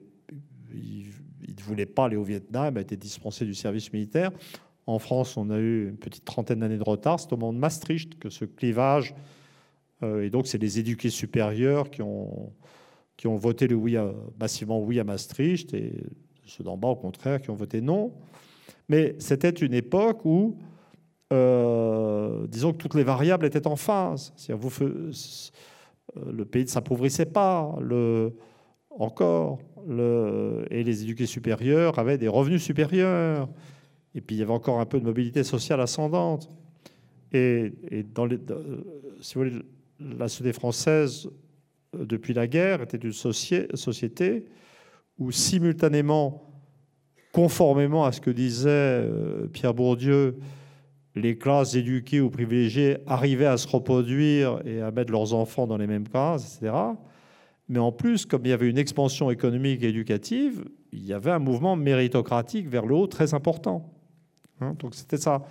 ils, ils voulaient pas aller au Vietnam, étaient dispensés du service militaire. En France, on a eu une petite trentaine d'années de retard. C'est au moment de Maastricht que ce clivage, et donc c'est les éduqués supérieurs qui ont, qui ont voté le oui massivement oui à Maastricht, et ceux d'en bas, au contraire, qui ont voté non. Mais c'était une époque où, euh, disons que toutes les variables étaient en phase. Vous, euh, le pays ne s'appauvrissait pas, le, encore, le, et les éduqués supérieurs avaient des revenus supérieurs. Et puis il y avait encore un peu de mobilité sociale ascendante. Et, dans les, si vous voulez, la société française, euh, depuis la guerre, était une société où simultanément, conformément à ce que disait euh, Pierre Bourdieu, les classes éduquées ou privilégiées arrivaient à se reproduire et à mettre leurs enfants dans les mêmes classes, etc. Mais en plus, comme il y avait une expansion économique et éducative, il y avait un mouvement méritocratique vers le haut très important. Hein, donc c'était ça.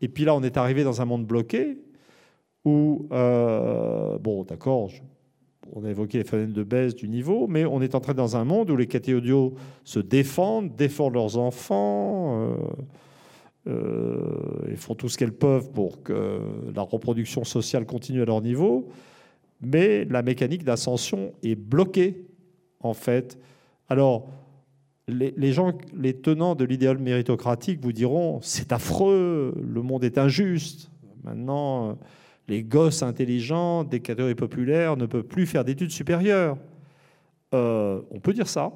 Et puis là, on est arrivé dans un monde bloqué où, euh, bon, d'accord, on a évoqué les phénomènes de baisse du niveau, mais on est entré dans un monde où les catégories se défendent, défendent leurs enfants, euh, euh, et font tout ce qu'elles peuvent pour que la reproduction sociale continue à leur niveau, mais la mécanique d'ascension est bloquée, en fait. Alors, les, gens, les tenants de l'idéal méritocratique vous diront c'est affreux, le monde est injuste. Maintenant, les gosses intelligents des catégories populaires ne peuvent plus faire d'études supérieures. Euh, on peut dire ça,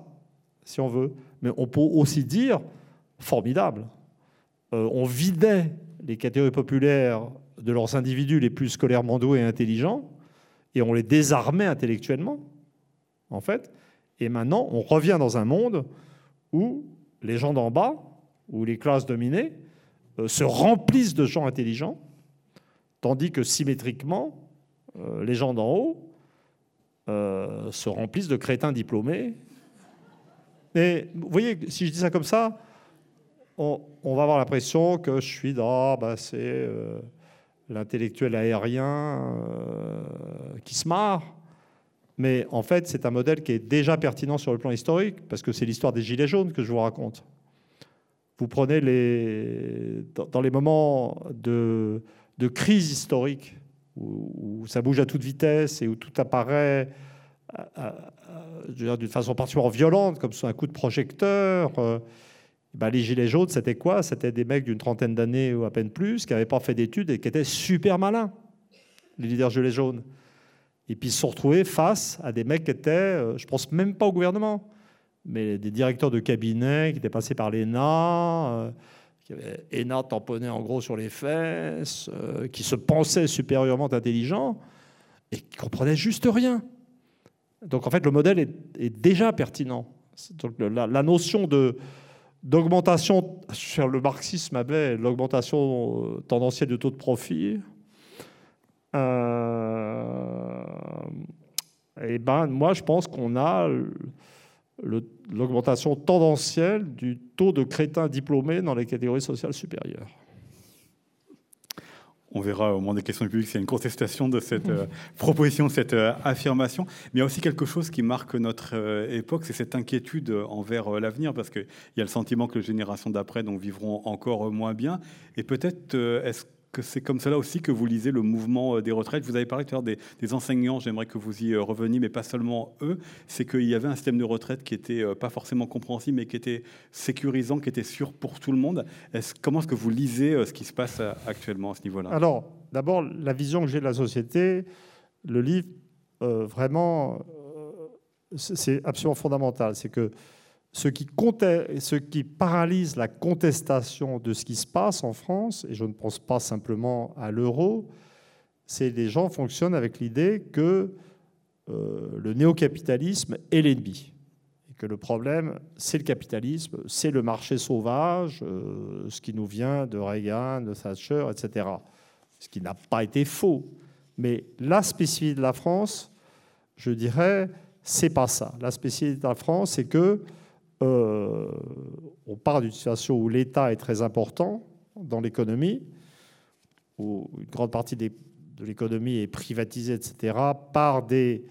si on veut, mais on peut aussi dire formidable. Euh, on vidait les catégories populaires de leurs individus les plus scolairement doués et intelligents, et on les désarmait intellectuellement, en fait. Et maintenant, on revient dans un monde où les gens d'en bas, ou les classes dominées, euh, se remplissent de gens intelligents, tandis que symétriquement, euh, les gens d'en haut euh, se remplissent de crétins diplômés. Mais vous voyez, si je dis ça comme ça, on, va avoir l'impression que je suis dans, bah, c'est l'intellectuel aérien qui se marre. Mais en fait, c'est un modèle qui est déjà pertinent sur le plan historique, parce que c'est l'histoire des Gilets jaunes que je vous raconte. Vous prenez les, dans les moments de, crise historique, où, ça bouge à toute vitesse et où tout apparaît d'une façon particulièrement violente, comme sur un coup de projecteur. Bah, les gilets jaunes, c'était quoi? C'était des mecs d'une trentaine d'années ou à peine plus, qui n'avaient pas fait d'études et qui étaient super malins, les leaders gilets jaunes. Et puis ils se sont retrouvés face à des mecs qui étaient, euh, je pense même pas au gouvernement, mais des directeurs de cabinet qui étaient passés par l'ENA, euh, qui avaient ENA tamponné en gros sur les fesses, euh, qui se pensaient supérieurement intelligents et qui comprenaient juste rien. Donc en fait, le modèle est, déjà pertinent. Donc la notion d'augmentation, le marxisme avait l'augmentation euh, tendancielle du taux de profit. Euh, et ben, moi, je pense qu'on a l'augmentation tendancielle du taux de crétins diplômés dans les catégories sociales supérieures. On verra au moment des questions du public s'il y a une contestation de cette euh, proposition, de cette euh, affirmation. Mais il y a aussi quelque chose qui marque notre euh, époque, c'est cette inquiétude envers l'avenir, parce qu'il y a le sentiment que les générations d'après vivront encore moins bien. Et peut-être, est-ce c'est comme cela aussi que vous lisez le mouvement euh, des retraites. Vous avez parlé tout à l'heure des, enseignants, j'aimerais que vous y euh, reveniez, mais pas seulement eux. C'est qu'il y avait un système de retraite qui était euh, pas forcément compréhensible, mais qui était sécurisant, qui était sûr pour tout le monde. Comment est-ce que vous lisez ce qui se passe actuellement à ce niveau-là? Alors, d'abord, la vision que j'ai de la société, le livre, vraiment, c'est absolument fondamental. C'est que ce qui, paralyse la contestation de ce qui se passe en France, et je ne pense pas simplement à l'euro, c'est les gens fonctionnent avec l'idée que euh, le néo-capitalisme est l'ennemi. Et que le problème, c'est le capitalisme, c'est le marché sauvage, euh, ce qui nous vient de Reagan, de Thatcher, etc. Ce qui n'a pas été faux. Mais la spécificité de la France, je dirais, c'est pas ça. La spécificité de la France, c'est que euh, on part d'une situation où l'État est très important dans l'économie, où une grande partie de l'économie est privatisée, etc., par des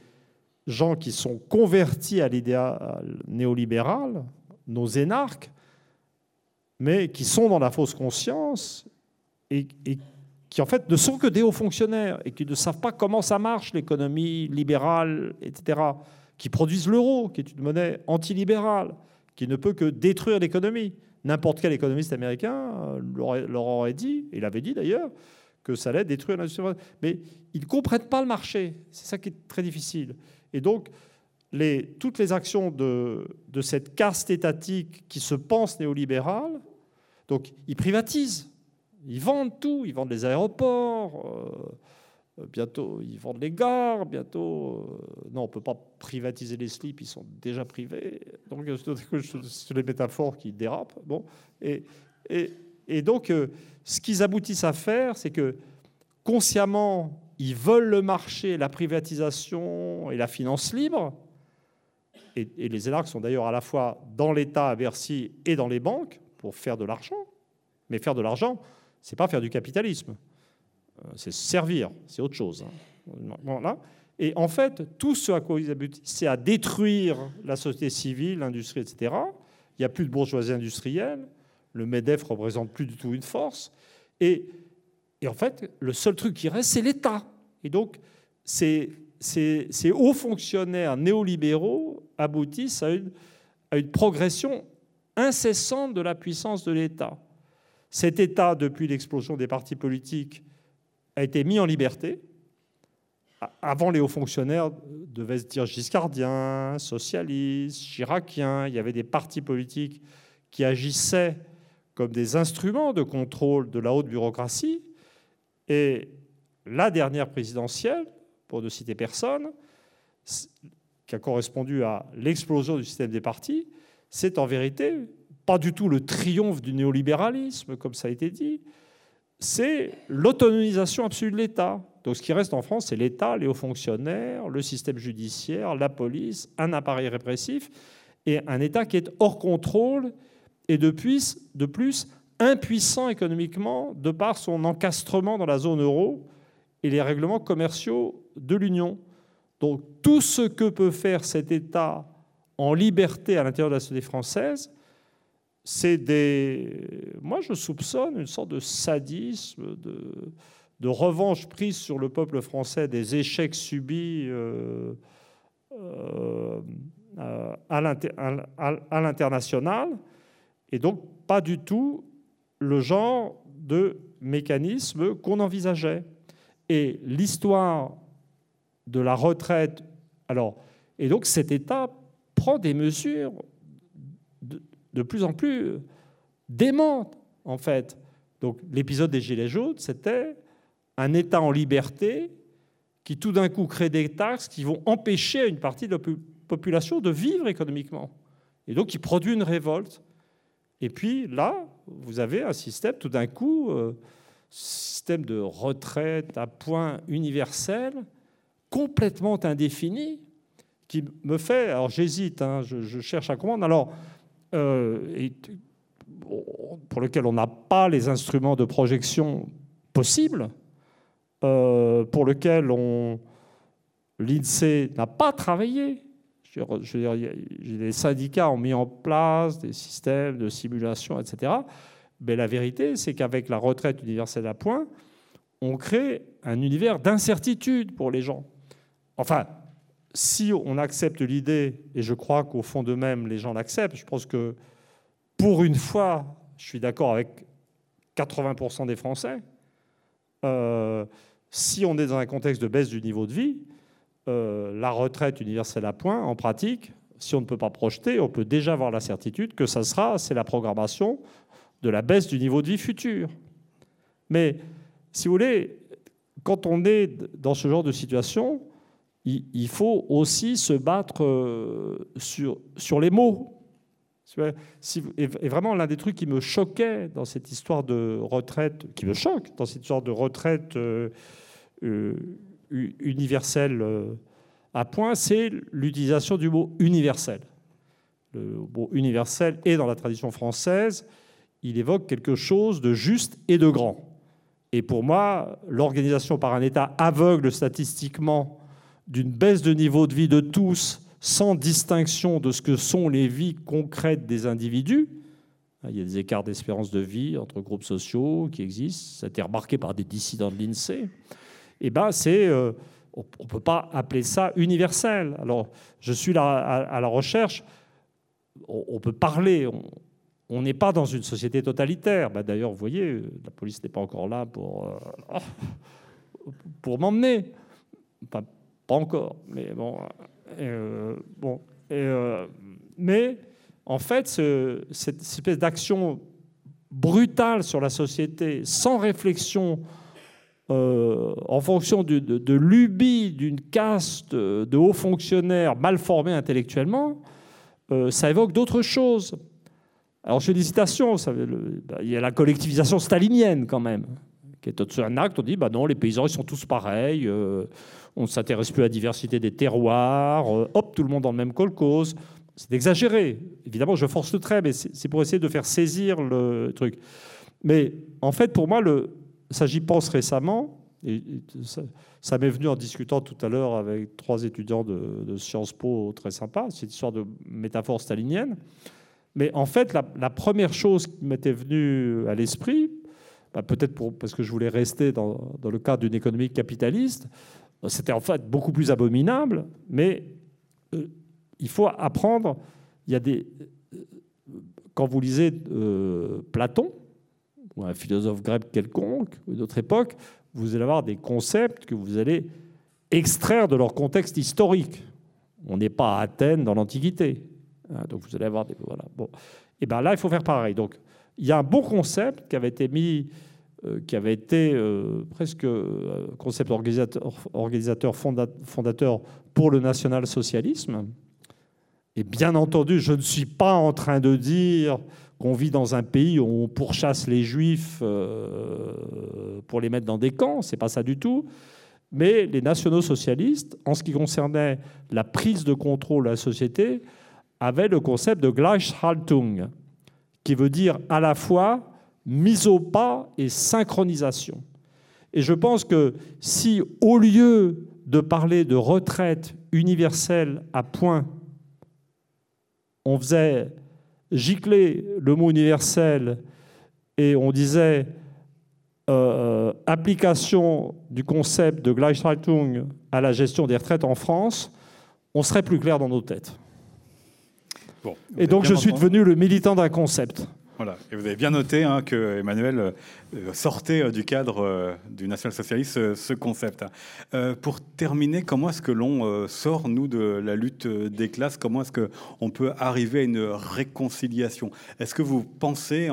gens qui sont convertis à l'idéal néolibéral, nos énarques, mais qui sont dans la fausse conscience et, et, qui en fait ne sont que des hauts fonctionnaires et qui ne savent pas comment ça marche l'économie libérale, etc., qui produisent l'euro, qui est une monnaie antilibérale, qui ne peut que détruire l'économie. N'importe quel économiste américain euh, leur aurait dit, et il avait dit d'ailleurs, que ça allait détruire l'industrie. Mais ils ne comprennent pas le marché. C'est ça qui est très difficile. Et donc, toutes les actions de, cette caste étatique qui se pense néolibérale, donc ils privatisent, ils vendent tout, ils vendent les aéroports, euh, bientôt, ils vendent les gares. Bientôt, euh, non, on peut pas privatiser les slips, ils sont déjà privés. Donc, c'est les métaphores qui dérapent. Bon, et, donc, euh, ce qu'ils aboutissent à faire, c'est que consciemment, ils veulent le marché, la privatisation et la finance libre. Et, les élargs sont d'ailleurs à la fois dans l'État à Bercy et dans les banques pour faire de l'argent. Mais faire de l'argent, c'est pas faire du capitalisme. Euh, c'est servir, c'est autre chose. Hein. Et en fait, tout ce à quoi ils aboutissent, c'est à détruire la société civile, l'industrie, etc. Il n'y a plus de bourgeoisie industrielle. Le MEDEF représente plus du tout une force. Et, et en fait, le seul truc qui reste, c'est l'État. Et donc, ces, ces, ces, hauts fonctionnaires néolibéraux aboutissent à une, à une progression incessante de la puissance de l'État. Cet État, depuis l'explosion des partis politiques, a été mis en liberté. Avant, les hauts fonctionnaires devaient se giscardiens, socialistes, chiraciens. Il y avait des partis politiques qui agissaient comme des instruments de contrôle de la haute bureaucratie. Et la dernière présidentielle, pour ne citer personne, qui a correspondu à l'explosion du système des partis, c'est en vérité pas du tout le triomphe du néolibéralisme, comme ça a été dit, c'est l'autonomisation absolue de l'État. Donc ce qui reste en France, c'est l'État, les hauts fonctionnaires, le système judiciaire, la police, un appareil répressif et un État qui est hors contrôle et de plus, de plus impuissant économiquement de par son encastrement dans la zone euro et les règlements commerciaux de l'Union. Donc tout ce que peut faire cet État en liberté à l'intérieur de la société française, c'est des. Moi, je soupçonne une sorte de sadisme, de, revanche prise sur le peuple français des échecs subis euh, euh, à l'international, et donc pas du tout le genre de mécanisme qu'on envisageait. Et l'histoire de la retraite, alors, et donc cet État prend des mesures de, plus en plus démentes, en fait. Donc l'épisode des Gilets jaunes, c'était un État en liberté qui tout d'un coup crée des taxes qui vont empêcher une partie de la population de vivre économiquement. Et donc il produit une révolte. Et puis là, vous avez un système, tout d'un coup, euh, système de retraite à point universel, complètement indéfini, qui me fait, alors j'hésite, hein, je, cherche à comprendre, alors, euh, pour lequel on n'a pas les instruments de projection possibles, euh, pour lequel l'INSEE n'a pas travaillé. Je veux dire, les syndicats ont mis en place des systèmes de simulation, etc. Mais la vérité, c'est qu'avec la retraite universelle à point, on crée un univers d'incertitude pour les gens. Enfin, si on accepte l'idée, et je crois qu'au fond de même, les gens l'acceptent, je pense que pour une fois, je suis d'accord avec 80% des Français, euh, si on est dans un contexte de baisse du niveau de vie, euh, la retraite universelle à point, en pratique, si on ne peut pas projeter, on peut déjà avoir la certitude que ça sera, c'est la programmation de la baisse du niveau de vie futur. Mais si vous voulez, quand on est dans ce genre de situation, il faut aussi se battre euh, sur, sur les mots. Et vraiment, l'un des trucs qui me choquait dans cette histoire de retraite, qui me choque dans cette histoire de retraite euh, euh, universelle à point, c'est l'utilisation du mot universel. Le mot universel est dans la tradition française, il évoque quelque chose de juste et de grand. Et pour moi, l'organisation par un État aveugle statistiquement d'une baisse de niveau de vie de tous, sans distinction de ce que sont les vies concrètes des individus, il y a des écarts d'espérance de vie entre groupes sociaux qui existent, ça a été remarqué par des dissidents de l'INSEE, et eh ben c'est, euh, on ne peut pas appeler ça universel. Alors, je suis là à, la recherche, on, peut parler, on n'est pas dans une société totalitaire. Bah, d'ailleurs, vous voyez, la police n'est pas encore là pour, euh, [LAUGHS] pour m'emmener. Pas, encore, mais bon. Euh, bon euh, mais en fait, cette espèce d'action brutale sur la société, sans réflexion, en fonction de, de d'une caste de hauts fonctionnaires mal formés intellectuellement, ça évoque d'autres choses. Alors, je fais des citations. Bah, il y a la collectivisation stalinienne, quand même, qui est un acte. On dit bah non, les paysans, ils sont tous pareils. On s'intéresse plus à la diversité des terroirs. Euh, hop, tout le monde dans le même colcose. C'est exagéré. Évidemment, je force le trait, mais c'est pour essayer de faire saisir le truc. Mais en fait, pour moi, ça j'y pense récemment. Et ça, m'est venu en discutant tout à l'heure avec trois étudiants de, Sciences Po très sympas, cette histoire de métaphore stalinienne. Mais en fait, la, première chose qui m'était venue à l'esprit, bah, peut-être parce que je voulais rester dans, le cadre d'une économie capitaliste, c'était en fait beaucoup plus abominable, mais euh, il faut apprendre. Il y a des, quand vous lisez euh, Platon, ou un philosophe grec quelconque, ou d'autres époques, vous allez avoir des concepts que vous allez extraire de leur contexte historique. On n'est pas à Athènes dans l'Antiquité. Hein, donc vous allez avoir des. Voilà. Bon. Et bien là, il faut faire pareil. Donc il y a un bon concept qui avait été mis, euh, qui avait été euh, presque euh, concept organisateur, fondateur pour le national-socialisme. Et bien entendu, je ne suis pas en train de dire qu'on vit dans un pays où on pourchasse les juifs pour les mettre dans des camps, c'est pas ça du tout. Mais les nationaux socialistes, en ce qui concernait la prise de contrôle de la société, avait le concept de Gleichhaltung, qui veut dire à la fois mise au pas et synchronisation. Et je pense que si, au lieu de parler de retraite universelle à point, on faisait gicler le mot universel et on disait euh, application du concept de Gleichhaltung à la gestion des retraites en France, on serait plus clair dans nos têtes. et donc je suis devenu le militant d'un concept. Voilà. Et vous avez bien noté hein, que Emmanuel euh, sortait euh, du cadre euh, du national-socialiste ce concept. pour terminer, comment est-ce que l'on sort, nous, de la lutte des classes? Comment est-ce qu'on peut arriver à une réconciliation? Est-ce que vous pensez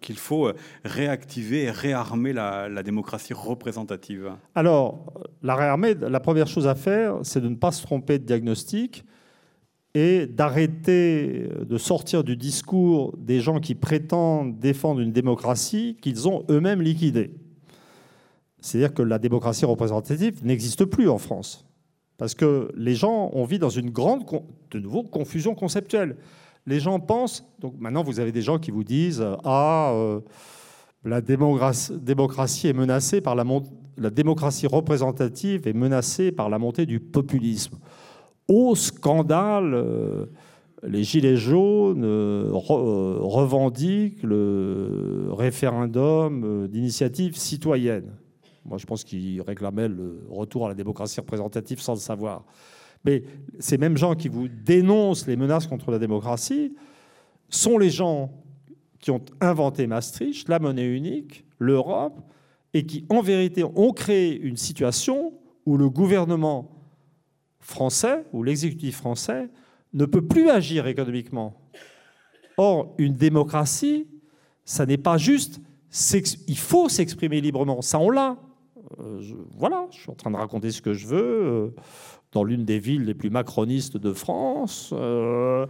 qu'il faut réactiver et réarmer la, la démocratie représentative? Alors, la réarmer, la première chose à faire, c'est de ne pas se tromper de diagnostic et d'arrêter de sortir du discours des gens qui prétendent défendre une démocratie qu'ils ont eux-mêmes liquidée. C'est-à-dire que la démocratie représentative n'existe plus en France. Parce que les gens, ont vit dans une grande, de nouveau, confusion conceptuelle. Les gens pensent, donc maintenant vous avez des gens qui vous disent Ah, euh, la démocratie est menacée par la démocratie représentative est menacée par la montée du populisme au scandale, euh, les Gilets jaunes euh, euh, revendiquent le référendum d'initiative citoyenne. Moi, je pense qu'ils réclamaient le retour à la démocratie représentative sans le savoir. Mais ces mêmes gens qui vous dénoncent les menaces contre la démocratie sont les gens qui ont inventé Maastricht, la monnaie unique, l'Europe, et qui, en vérité, ont créé une situation où le gouvernement français ou l'exécutif français ne peut plus agir économiquement. Or, une démocratie, ça n'est pas juste, il faut s'exprimer librement, ça on l'a. Euh, voilà, je suis en train de raconter ce que je veux euh, dans l'une des villes les plus macronistes de France. Euh,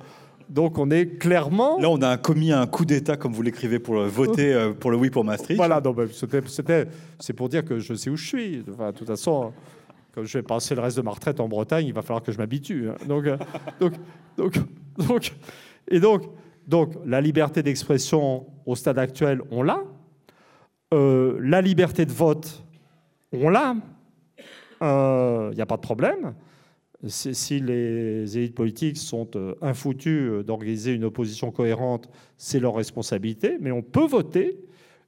donc on est clairement... Là, on a commis un coup d'État, comme vous l'écrivez, pour voter pour le oui pour Maastricht. Voilà, c'est pour dire que je sais où je suis. Enfin, de toute façon, comme je vais passer le reste de ma retraite en Bretagne, il va falloir que je m'habitue. Hein. Donc, euh, donc, donc, donc, et donc, donc, la liberté d'expression au stade actuel, on l'a. Euh, la liberté de vote, on l'a. Il euh, n'y a pas de problème. Si les élites politiques sont infoutues d'organiser une opposition cohérente, c'est leur responsabilité. Mais on peut voter.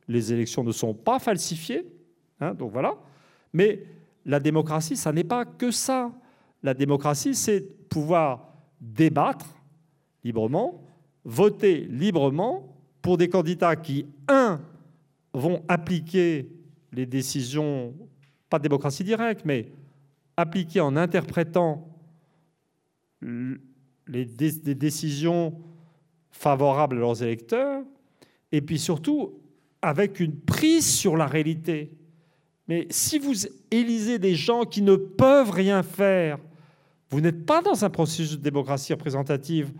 Les élections ne sont pas falsifiées. Hein, donc voilà. Mais la démocratie, ça n'est pas que ça. La démocratie, c'est pouvoir débattre librement, voter librement pour des candidats qui, un, vont appliquer les décisions, pas de démocratie directe, mais appliquer en interprétant les décisions favorables à leurs électeurs, et puis surtout avec une prise sur la réalité. Mais si vous élisez des gens qui ne peuvent rien faire, vous n'êtes pas dans un processus de démocratie représentative,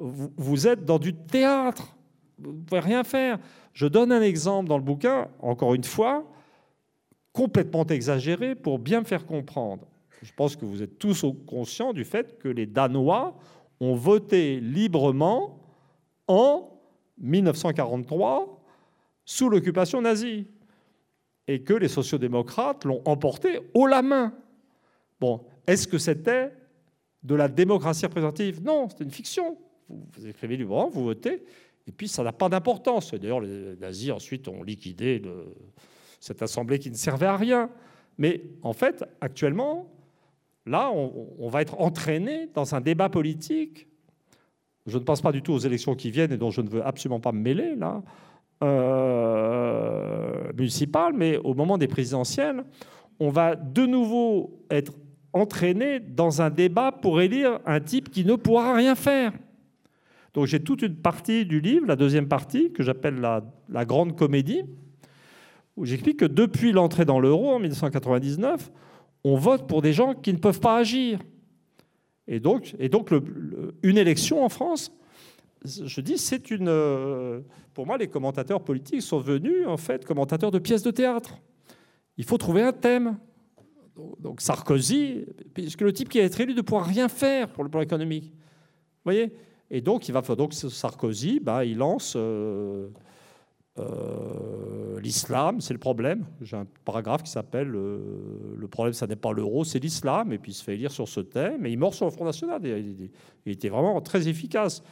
vous, êtes dans du théâtre, vous ne pouvez rien faire. Je donne un exemple dans le bouquin, encore une fois, complètement exagéré pour bien me faire comprendre. Je pense que vous êtes tous conscients du fait que les Danois ont voté librement en 1943 sous l'occupation nazie et que les sociodémocrates l'ont emporté haut la main. Bon, est-ce que c'était de la démocratie représentative? Non, c'était une fiction. Vous, écrivez librement, vous votez, et puis ça n'a pas d'importance. D'ailleurs, les nazis ensuite ont liquidé cette assemblée qui ne servait à rien. Mais en fait, actuellement, là, on, on va être entraîné dans un débat politique. Je ne pense pas du tout aux élections qui viennent et dont je ne veux absolument pas me mêler là. Euh, municipales, mais au moment des présidentielles, on va de nouveau être entraîné dans un débat pour élire un type qui ne pourra rien faire. Donc j'ai toute une partie du livre, la deuxième partie, que j'appelle la, grande comédie, où j'explique que depuis l'entrée dans l'euro en 1999, on vote pour des gens qui ne peuvent pas agir. Et donc, et donc une élection en France, je dis, c'est une. Euh, pour moi, les commentateurs politiques sont venus, en fait, commentateurs de pièces de théâtre. Il faut trouver un thème. Donc Sarkozy, puisque le type qui a été élu ne pourra rien faire pour le plan économique. Vous voyez? Et donc, il va donc Sarkozy, bah, il lance euh, euh, l'islam, c'est le problème. J'ai un paragraphe qui s'appelle euh, Le problème, ça n'est pas l'euro, c'est l'islam. Et puis il se fait lire sur ce thème. Et il mord sur le Front National. Il, était vraiment très efficace.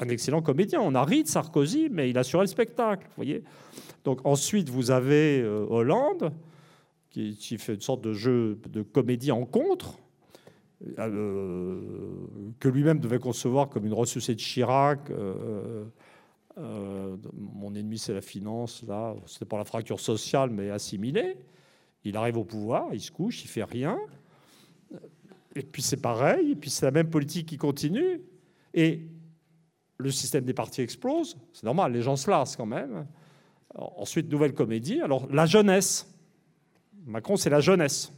Un excellent comédien. On a ri de Sarkozy, mais il assurait le spectacle. voyez Donc ensuite, vous avez euh, Hollande, qui, qui, fait une sorte de jeu de comédie en contre. que lui-même devait concevoir comme une ressuscité de Chirac. Mon ennemi, c'est la finance. Là, c'était pas la fracture sociale, mais assimilée. Il arrive au pouvoir, il se couche, il fait rien. Et puis c'est pareil, et puis c'est la même politique qui continue. Et le système des partis explose. C'est normal, les gens se lassent quand même. ensuite, nouvelle comédie. Alors, la jeunesse. Macron, c'est la jeunesse.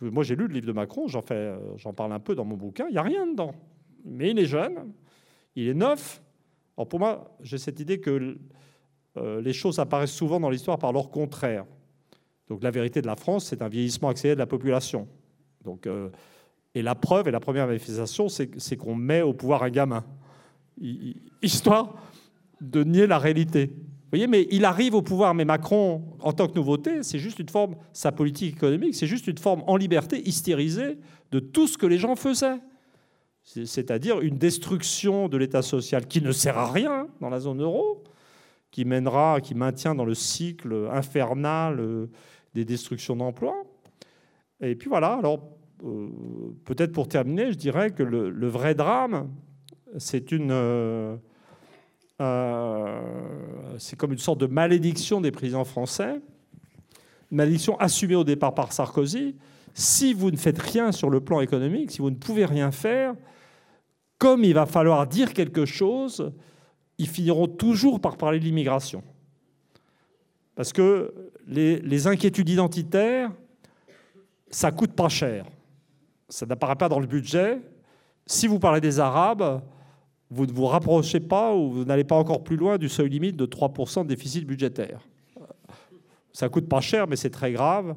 Moi, j'ai lu le livre de Macron, j'en, fais, j'en parle un peu dans mon bouquin. Il n'y a rien dedans. Mais il est jeune, il est neuf. Pour moi, j'ai cette idée que euh, les choses apparaissent souvent dans l'histoire par leur contraire. Donc, la vérité de la France, c'est un vieillissement accéléré de la population. Donc, euh, et la preuve et la première manifestation, c'est qu'on met au pouvoir un gamin, histoire de nier la réalité. Vous voyez, mais il arrive au pouvoir, mais Macron, en tant que nouveauté, c'est juste une forme, sa politique économique, c'est juste une forme en liberté, hystérisée de tout ce que les gens faisaient. C'est-à-dire une destruction de l'État social qui ne sert à rien dans la zone euro, qui mènera, qui maintient dans le cycle infernal euh, des destructions d'emplois. Et puis voilà, alors euh, peut-être pour terminer, je dirais que le, vrai drame, c'est une. Euh, c'est comme une sorte de malédiction des présidents français, malédiction assumée au départ par Sarkozy. Si vous ne faites rien sur le plan économique, si vous ne pouvez rien faire, comme il va falloir dire quelque chose, ils finiront toujours par parler de l'immigration. Parce que les, inquiétudes identitaires, ça coûte pas cher ça n'apparaît pas dans le budget. Si vous parlez des Arabes, vous ne vous rapprochez pas ou vous n'allez pas encore plus loin du seuil limite de 3% de déficit budgétaire. Ça coûte pas cher, mais c'est très grave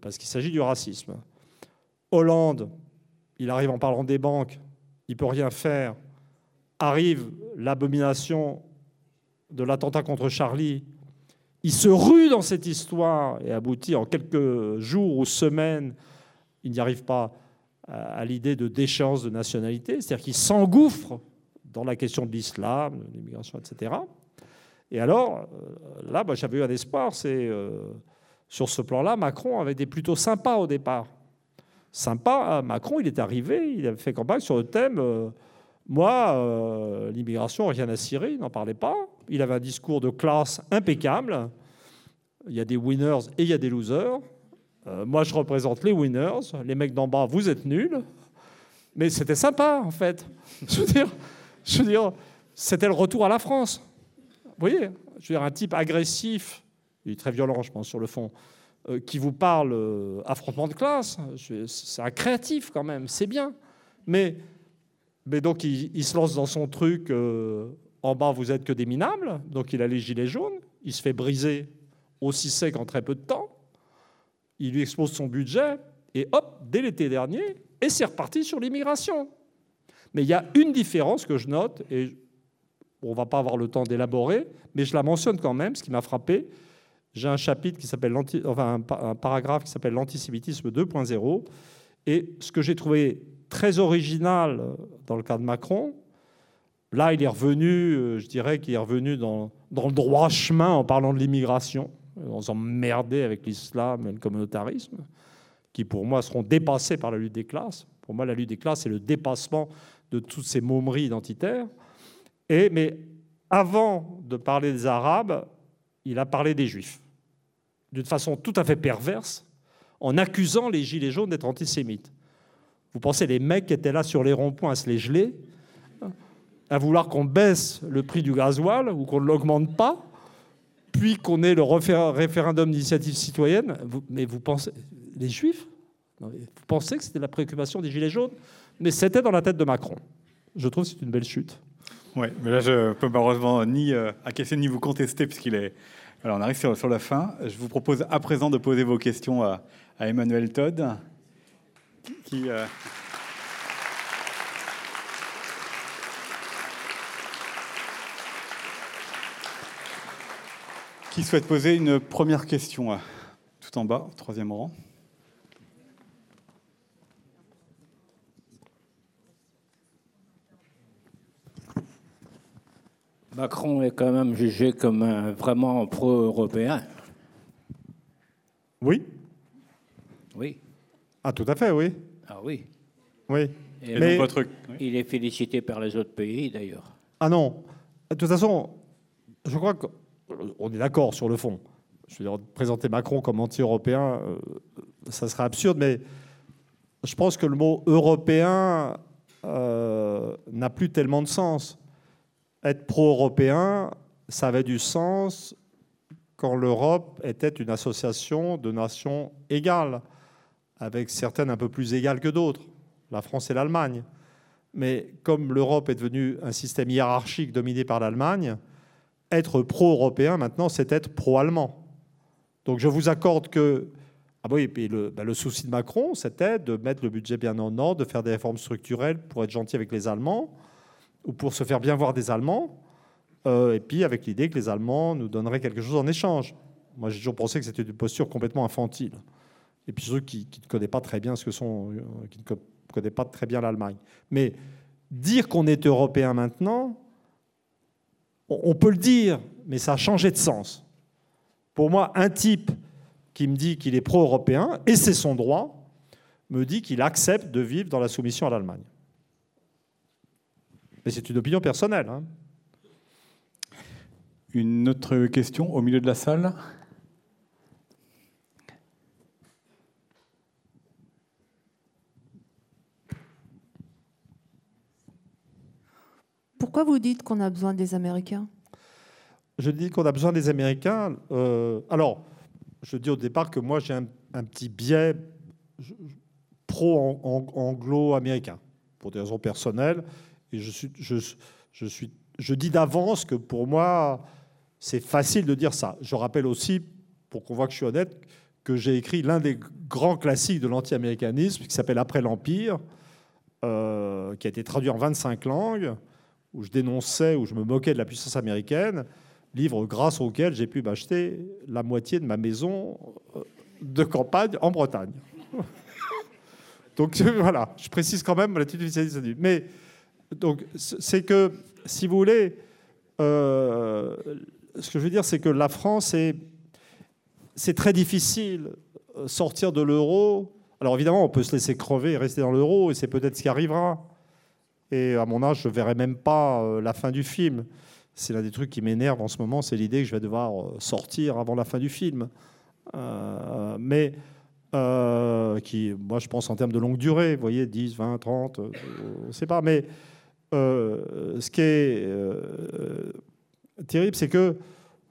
parce qu'il s'agit du racisme. Hollande, il arrive en parlant des banques, il peut rien faire. Arrive l'abomination de l'attentat contre Charlie, il se rue dans cette histoire et aboutit en quelques jours ou semaines, il n'y arrive pas à l'idée de déchéance de nationalité, c'est-à-dire qu'il s'engouffre dans la question de l'islam, de l'immigration, etc. Et alors, euh, là, bah, j'avais eu un espoir, c'est euh, sur ce plan-là, Macron avait été plutôt sympa au départ. Sympa, Macron, il est arrivé, il avait fait campagne sur le thème euh, moi, l'immigration, rien à cirer, il n'en parlait pas. Il avait un discours de classe impeccable. Il y a des winners et il y a des losers. Euh, moi, je représente les winners. Les mecs d'en bas, vous êtes nuls. Mais c'était sympa, en fait. [LAUGHS] Je dire c'était le retour à la France. Vous voyez Je veux dire, un type agressif, très violent, je pense, sur le fond, euh, qui vous parle euh, affrontement de classe. C'est un créatif, quand même. C'est bien. Mais, mais donc, il, se lance dans son truc en bas, vous êtes que des minables. Donc il a les gilets jaunes. Il se fait briser aussi sec en très peu de temps. Il lui expose son budget. Et hop, dès l'été dernier, et c'est reparti sur l'immigration. Mais il y a une différence que je note, et on ne va pas avoir le temps d'élaborer, mais je la mentionne quand même, ce qui m'a frappé. J'ai un chapitre qui s'appelle, un paragraphe qui s'appelle l'antisémitisme 2.0, et ce que j'ai trouvé très original dans le cas de Macron, Là, il est revenu, euh, je dirais qu'il est revenu dans, le droit chemin en parlant de l'immigration, en s'emmerder avec l'islam et le communautarisme, qui pour moi seront dépassés par la lutte des classes. Pour moi, la lutte des classes, c'est le dépassement de toutes ces momeries identitaires. Et, mais avant de parler des Arabes, il a parlé des Juifs, d'une façon tout à fait perverse, en accusant les Gilets jaunes d'être antisémites. Vous pensez les mecs qui étaient là sur les ronds-points à se les geler à vouloir qu'on baisse le prix du gasoil ou qu'on ne l'augmente pas, puis qu'on ait le référendum d'initiative citoyenne? mais vous pensez, les Juifs, vous pensez que c'était la préoccupation des Gilets jaunes? Mais c'était dans la tête de Macron. Je trouve que c'est une belle chute. Oui, mais là, je peux malheureusement ni euh, ni vous contester, puisqu'il est. Alors, on arrive sur, la fin. Je vous propose à présent de poser vos questions à, Emmanuel Todd, qui. Euh, Qui souhaite poser une première question Tout en bas, au troisième rang. Macron est quand même jugé comme un vraiment pro-européen. Oui. Oui. Ah, tout à fait, oui. Ah oui. Oui. Et Mais- votre... Il est félicité par les autres pays, d'ailleurs. Ah non. De toute façon, je crois qu'on est d'accord sur le fond. Je veux dire, présenter Macron comme anti-européen, euh, ça serait absurde, mais je pense que le mot européen euh, n'a plus tellement de sens. Être pro-européen, ça avait du sens quand l'Europe était une association de nations égales, avec certaines un peu plus égales que d'autres, la France et l'Allemagne. Mais comme l'Europe est devenue un système hiérarchique dominé par l'Allemagne, être pro-européen maintenant, c'est être pro-allemand. Donc je vous accorde que ah oui, et puis le, ben, le souci de Macron, c'était de mettre le budget bien en ordre, de faire des réformes structurelles pour être gentil avec les Allemands ou pour se faire bien voir des Allemands, euh, et puis avec l'idée que les Allemands nous donneraient quelque chose en échange. Moi, j'ai toujours pensé que c'était une posture complètement infantile. Et puis ceux qui, ne connaissent pas très bien ce que sont, euh, qui ne co- connaissent pas très bien l'Allemagne. Mais dire qu'on est européen maintenant, on peut le dire, mais ça a changé de sens. Pour moi, un type qui me dit qu'il est pro-européen, et c'est son droit, me dit qu'il accepte de vivre dans la soumission à l'Allemagne. Mais c'est une opinion personnelle. hein. Une autre question au milieu de la salle? Pourquoi vous dites qu'on a besoin des Américains? Je dis qu'on a besoin des Américains. euh, alors, je dis au départ que moi, j'ai un, un petit biais pro-anglo-américain, pour des raisons personnelles. Je, dis d'avance que pour moi, c'est facile de dire ça. Je rappelle aussi, pour qu'on voit que je suis honnête, que j'ai écrit l'un des grands classiques de l'anti-américanisme, qui s'appelle Après l'Empire, euh, qui a été traduit en 25 langues, où je dénonçais, où je me moquais de la puissance américaine, livre grâce auquel j'ai pu m'acheter la moitié de ma maison euh, de campagne en Bretagne. [LAUGHS] Donc [LAUGHS] voilà, je précise quand même l'attitude officialiste. Mais donc c'est que, si vous voulez, euh, ce que je veux dire, c'est que la France est, c'est très difficile euh, sortir de l'euro. Alors évidemment, on peut se laisser crever et rester dans l'euro, et c'est peut-être ce qui arrivera. Et à mon âge, je ne verrai même pas euh, la fin du film. C'est l'un des trucs qui m'énerve en ce moment, c'est l'idée que je vais devoir sortir avant la fin du film. Mais moi, je pense en termes de longue durée, vous voyez, 10, 20, 30, euh, on ne sait pas. Mais euh, ce qui est euh, terrible, c'est que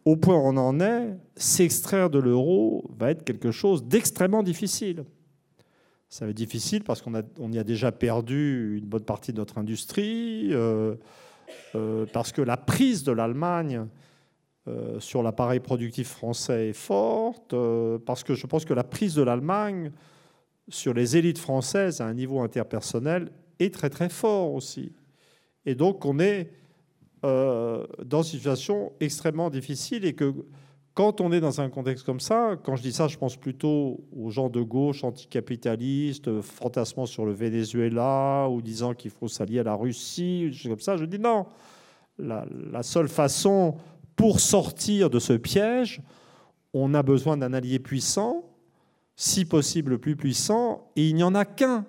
au point où on en est, s'extraire de l'euro va être quelque chose d'extrêmement difficile. Ça va être difficile parce qu'on on y a déjà perdu une bonne partie de notre industrie, euh, parce que la prise de l'Allemagne sur l'appareil productif français est forte, parce que je pense que la prise de l'Allemagne sur les élites françaises à un niveau interpersonnel est très très fort aussi. Et donc on est euh, dans une situation extrêmement difficile et que quand on est dans un contexte comme ça, quand je dis ça, je pense plutôt aux gens de gauche anticapitalistes, fantasmant sur le Venezuela ou disant qu'il faut s'allier à la Russie, comme ça. Je dis non. La, la seule façon pour sortir de ce piège, on a besoin d'un allié puissant, si possible le plus puissant, et il n'y en a qu'un,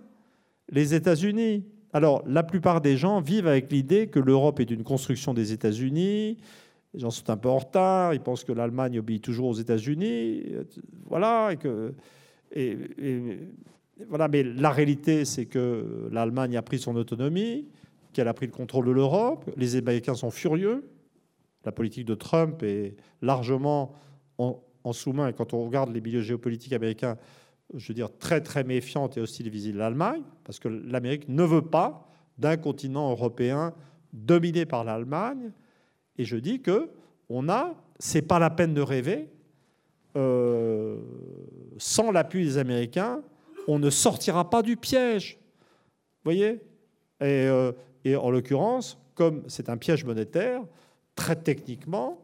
les États-Unis. Alors, la plupart des gens vivent avec l'idée que l'Europe est une construction des États-Unis. Les gens sont un peu en retard. Ils pensent que l'Allemagne obéit toujours aux États-Unis. Voilà. Et que, voilà. Mais la réalité, c'est que l'Allemagne a pris son autonomie, qu'elle a pris le contrôle de l'Europe. Les Américains sont furieux. La politique de Trump est largement en, en sous-main. Et quand on regarde les milieux géopolitiques américains, je veux dire, très très méfiante et hostile vis-à-vis de l'Allemagne, parce que l'Amérique ne veut pas d'un continent européen dominé par l'Allemagne. Et je dis que on a, c'est pas la peine de rêver. euh, sans l'appui des Américains, on ne sortira pas du piège. Vous voyez? Euh, et en l'occurrence, comme c'est un piège monétaire, très techniquement,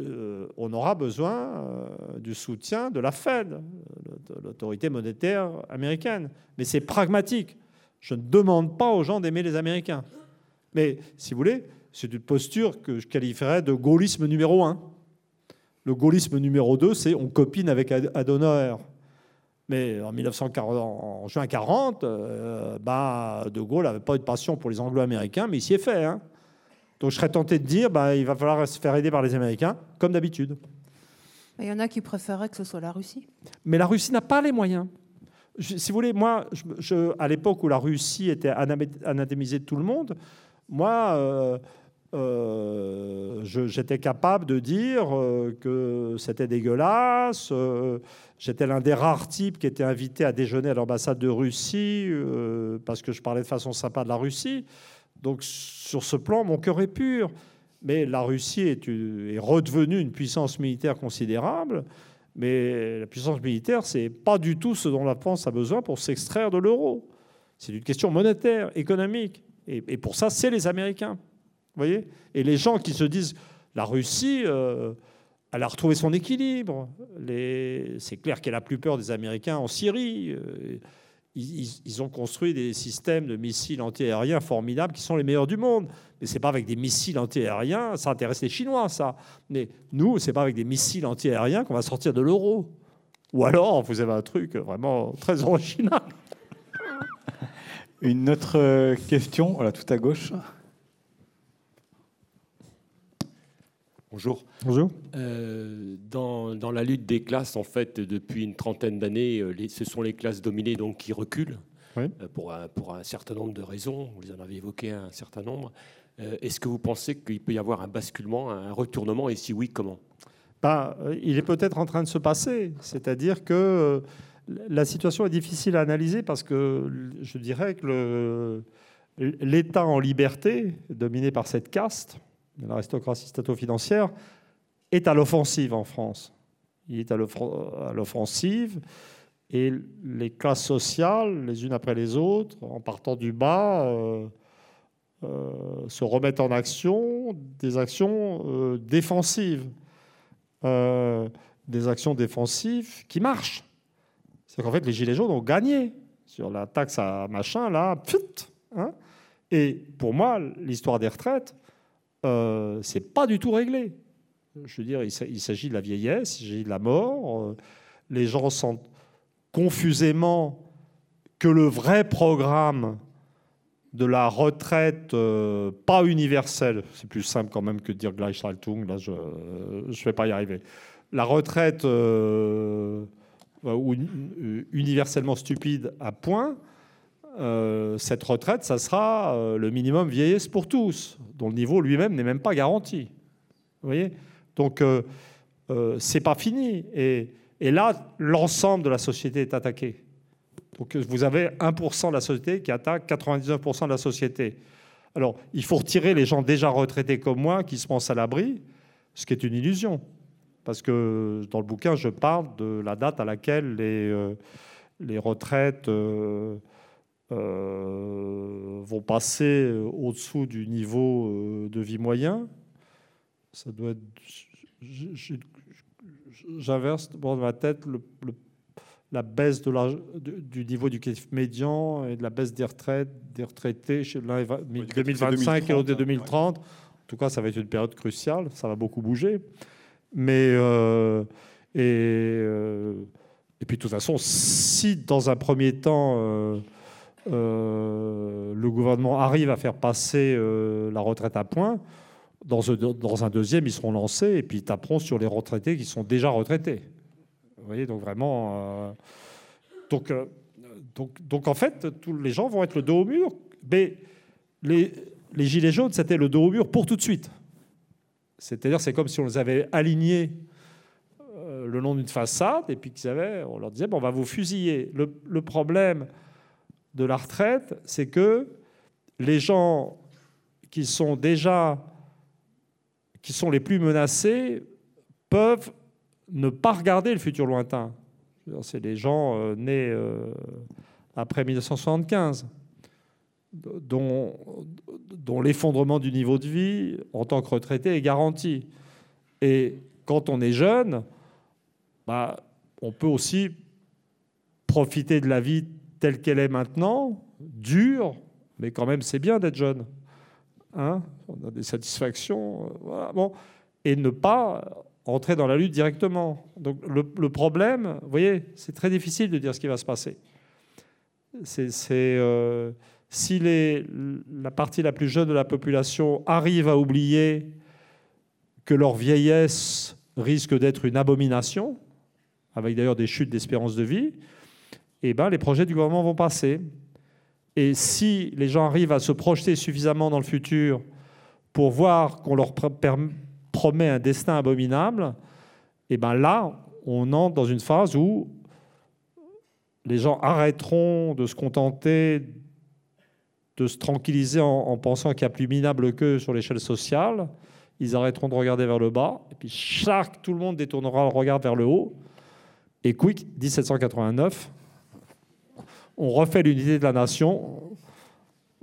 euh, on aura besoin euh, du soutien de la Fed, de l'autorité monétaire américaine. Mais c'est pragmatique. Je ne demande pas aux gens d'aimer les Américains. Mais si vous voulez, c'est une posture que je qualifierais de gaullisme numéro un. Le gaullisme numéro 2, c'est on copine avec Ad- Adenauer. Mais en, 1940, en juin 40, bah, De Gaulle n'avait pas eu de passion pour les Anglo-Américains, mais il s'y est fait. Hein. Donc je serais tenté de dire bah, il va falloir se faire aider par les Américains, comme d'habitude. Il y en a qui préféraient que ce soit la Russie. Mais la Russie n'a pas les moyens. si vous voulez, moi, je, à l'époque où la Russie était anathémisée de tout le monde, moi, euh, euh, j'étais capable de dire euh, que c'était dégueulasse. J'étais l'un des rares types qui était invité à déjeuner à l'ambassade de Russie parce que je parlais de façon sympa de la Russie. Donc sur ce plan, mon cœur est pur. Mais la Russie est, redevenue une puissance militaire considérable. Mais la puissance militaire, ce n'est pas du tout ce dont la France a besoin pour s'extraire de l'euro. C'est une question monétaire, économique. Et, pour ça, c'est les Américains. voyez? Et les gens qui se disent la Russie, euh, elle a retrouvé son équilibre. C'est clair qu'elle a plus peur des Américains en Syrie. Euh, ils, ont construit des systèmes de missiles antiaériens formidables qui sont les meilleurs du monde. Mais c'est pas avec des missiles antiaériens, ça intéresse les Chinois, ça. Mais nous, c'est pas avec des missiles antiaériens qu'on va sortir de l'euro. Ou alors, vous avez un truc vraiment très original. Une autre question, voilà, tout à gauche. Bonjour. Bonjour. Euh, dans, dans, la lutte des classes, en fait, depuis une trentaine d'années, euh, ce sont les classes dominées donc, qui reculent euh, pour, un, pour, un, certain nombre de raisons. Vous en avez évoqué un certain nombre. Est-ce que vous pensez qu'il peut y avoir un basculement, un retournement Et si oui, comment? Ben, Il est peut-être en train de se passer. C'est-à-dire que la situation est difficile à analyser parce que je dirais que l'État en liberté, dominé par cette caste, l'aristocratie stato-financière, est à l'offensive en France. Il est à l'offensive et les classes sociales, les unes après les autres, en partant du bas, euh, euh, se remettent en action des actions euh, défensives. des actions défensives qui marchent. C'est qu'en fait, les Gilets jaunes ont gagné sur la taxe à machin, là, pfft, hein et pour moi, l'histoire des retraites, euh, c'est pas du tout réglé. Je veux dire, il s'agit de la vieillesse, il s'agit de la mort. Euh, les gens sentent confusément que le vrai programme de la retraite euh, pas universelle, c'est plus simple quand même que de dire Gleichschaltung, là je ne vais pas y arriver. La retraite universellement stupide à point, euh, cette retraite, ça sera euh, le minimum vieillesse pour tous, dont le niveau lui-même n'est même pas garanti. Vous voyez? Donc, euh, c'est pas fini. Et, là, l'ensemble de la société est attaqué. Donc, vous avez 1% de la société qui attaque 99% de la société. Alors, il faut retirer les gens déjà retraités comme moi qui se pensent à l'abri, ce qui est une illusion. Parce que dans le bouquin, je parle de la date à laquelle les retraites euh, vont passer euh, au-dessous du niveau euh, de vie moyen. Ça doit être. J'inverse dans ma tête le, la baisse de la, du niveau du médian et de la baisse des retraites, des retraités chez l'un 2025 et l'autre 2030. En tout cas, ça va être une période cruciale. Ça va beaucoup bouger. Mais et, et puis de toute façon, si dans un premier temps euh, le gouvernement arrive à faire passer euh, la retraite à point, dans, un deuxième, ils seront lancés et puis ils taperont sur les retraités qui sont déjà retraités. Vous voyez, donc vraiment. Euh, donc, donc, donc, en fait, tous les gens vont être le dos au mur. Mais les, Gilets jaunes, c'était le dos au mur pour tout de suite. C'est-à-dire, c'est comme si on les avait alignés le long d'une façade et puis qu'ils avaient, on leur disait, bon, on va vous fusiller. Le, le problème, de la retraite, c'est que les gens qui sont déjà qui sont les plus menacés peuvent ne pas regarder le futur lointain. C'est les gens euh, nés euh, après 1975, dont, l'effondrement du niveau de vie en tant que retraité est garanti. Et quand on est jeune, bah, on peut aussi profiter de la vie telle qu'elle est maintenant, dure, mais quand même c'est bien d'être jeune. Hein on a des satisfactions, euh, bon, et ne pas entrer dans la lutte directement. Donc le, problème, vous voyez, c'est très difficile de dire ce qui va se passer. C'est euh, si les, la partie la plus jeune de la population arrive à oublier que leur vieillesse risque d'être une abomination, avec d'ailleurs des chutes d'espérance de vie, eh ben, les projets du gouvernement vont passer. Et si les gens arrivent à se projeter suffisamment dans le futur pour voir qu'on leur promet un destin abominable, eh ben là, on entre dans une phase où les gens arrêteront de se contenter de se tranquilliser en, pensant qu'il y a plus minable qu'eux sur l'échelle sociale. Ils arrêteront de regarder vers le bas, et puis chaque, tout le monde détournera le regard vers le haut. Et quick, 1789, on refait l'unité de la nation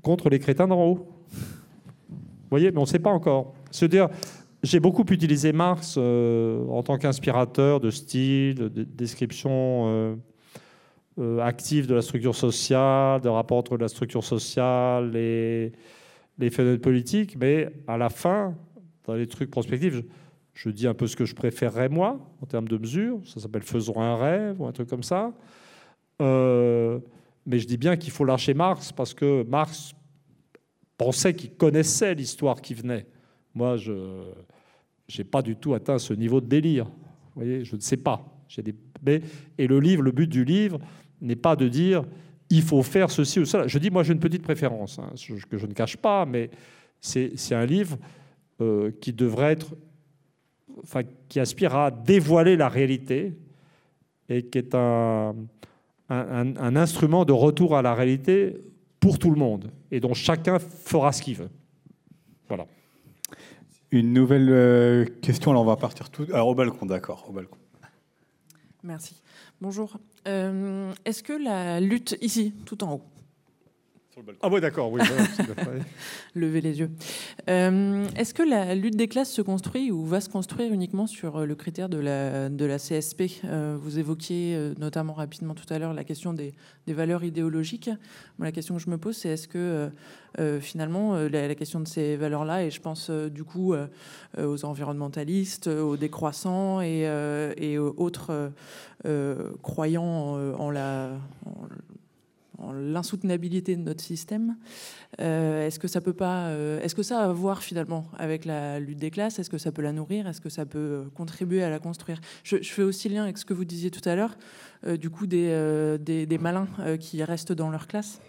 contre les crétins d'en haut. Vous voyez, mais on ne sait pas encore. Se dire, j'ai beaucoup utilisé Marx euh, en tant qu'inspirateur de style, de description euh, euh, active de la structure sociale, de rapport entre la structure sociale et les phénomènes politiques, mais à la fin, dans les trucs prospectifs, je, dis un peu ce que je préférerais moi en termes de mesures. Ça s'appelle faisons un rêve ou un truc comme ça. Mais je dis bien qu'il faut lâcher Marx parce que Marx pensait qu'il connaissait l'histoire qui venait. Moi, je n'ai pas du tout atteint ce niveau de délire. Vous voyez, je ne sais pas. Des... Et le livre, le but du livre n'est pas de dire il faut faire ceci ou cela. Je dis, moi, j'ai une petite préférence, hein, que je ne cache pas, mais c'est un livre euh, qui devrait enfin, qui aspire à dévoiler la réalité et qui est un, un instrument de retour à la réalité pour tout le monde et dont chacun fera ce qu'il veut. Voilà. Une nouvelle euh, question, alors on va partir tout. Alors au balcon, d'accord, au balcon. Merci. Bonjour. Euh, est-ce que la lutte ici, tout en haut, ah oui, d'accord, oui. [LAUGHS] Levez les yeux. Euh, est-ce que la lutte des classes se construit ou va se construire uniquement sur euh, le critère de la, de la CSP euh, Vous évoquiez notamment rapidement tout à l'heure la question des, des valeurs idéologiques. la question que je me pose, c'est est-ce que finalement la, question de ces valeurs-là, et je pense du coup aux environnementalistes, aux décroissants et, et aux autres croyants en la l'insoutenabilité de notre système. Euh, est-ce que ça peut pas, euh, est-ce que ça a à voir finalement avec la lutte des classes? Est-ce que ça peut la nourrir? Est-ce que ça peut euh, contribuer à la construire? Je, fais aussi lien avec ce que vous disiez tout à l'heure, du coup des, des malins qui restent dans leur classe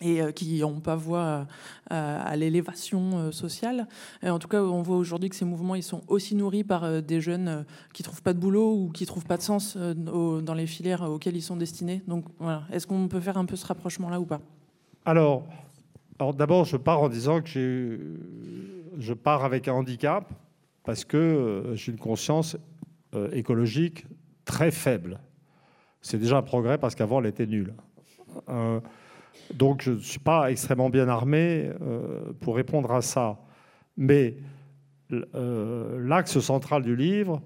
et euh, qui n'ont pas voix à, l'élévation euh, sociale. en tout cas, on voit aujourd'hui que ces mouvements ils sont aussi nourris par euh, des jeunes qui trouvent pas de boulot ou qui trouvent pas de sens dans les filières auxquelles ils sont destinés. Donc voilà, est-ce qu'on peut faire un peu ce rapprochement-là ou pas? Alors d'abord, je pars en disant que je pars avec un handicap parce que j'ai une conscience écologique très faible. C'est déjà un progrès parce qu'avant, elle était nulle. Donc je ne suis pas extrêmement bien armé euh, pour répondre à ça. Mais euh, l'axe central du livre,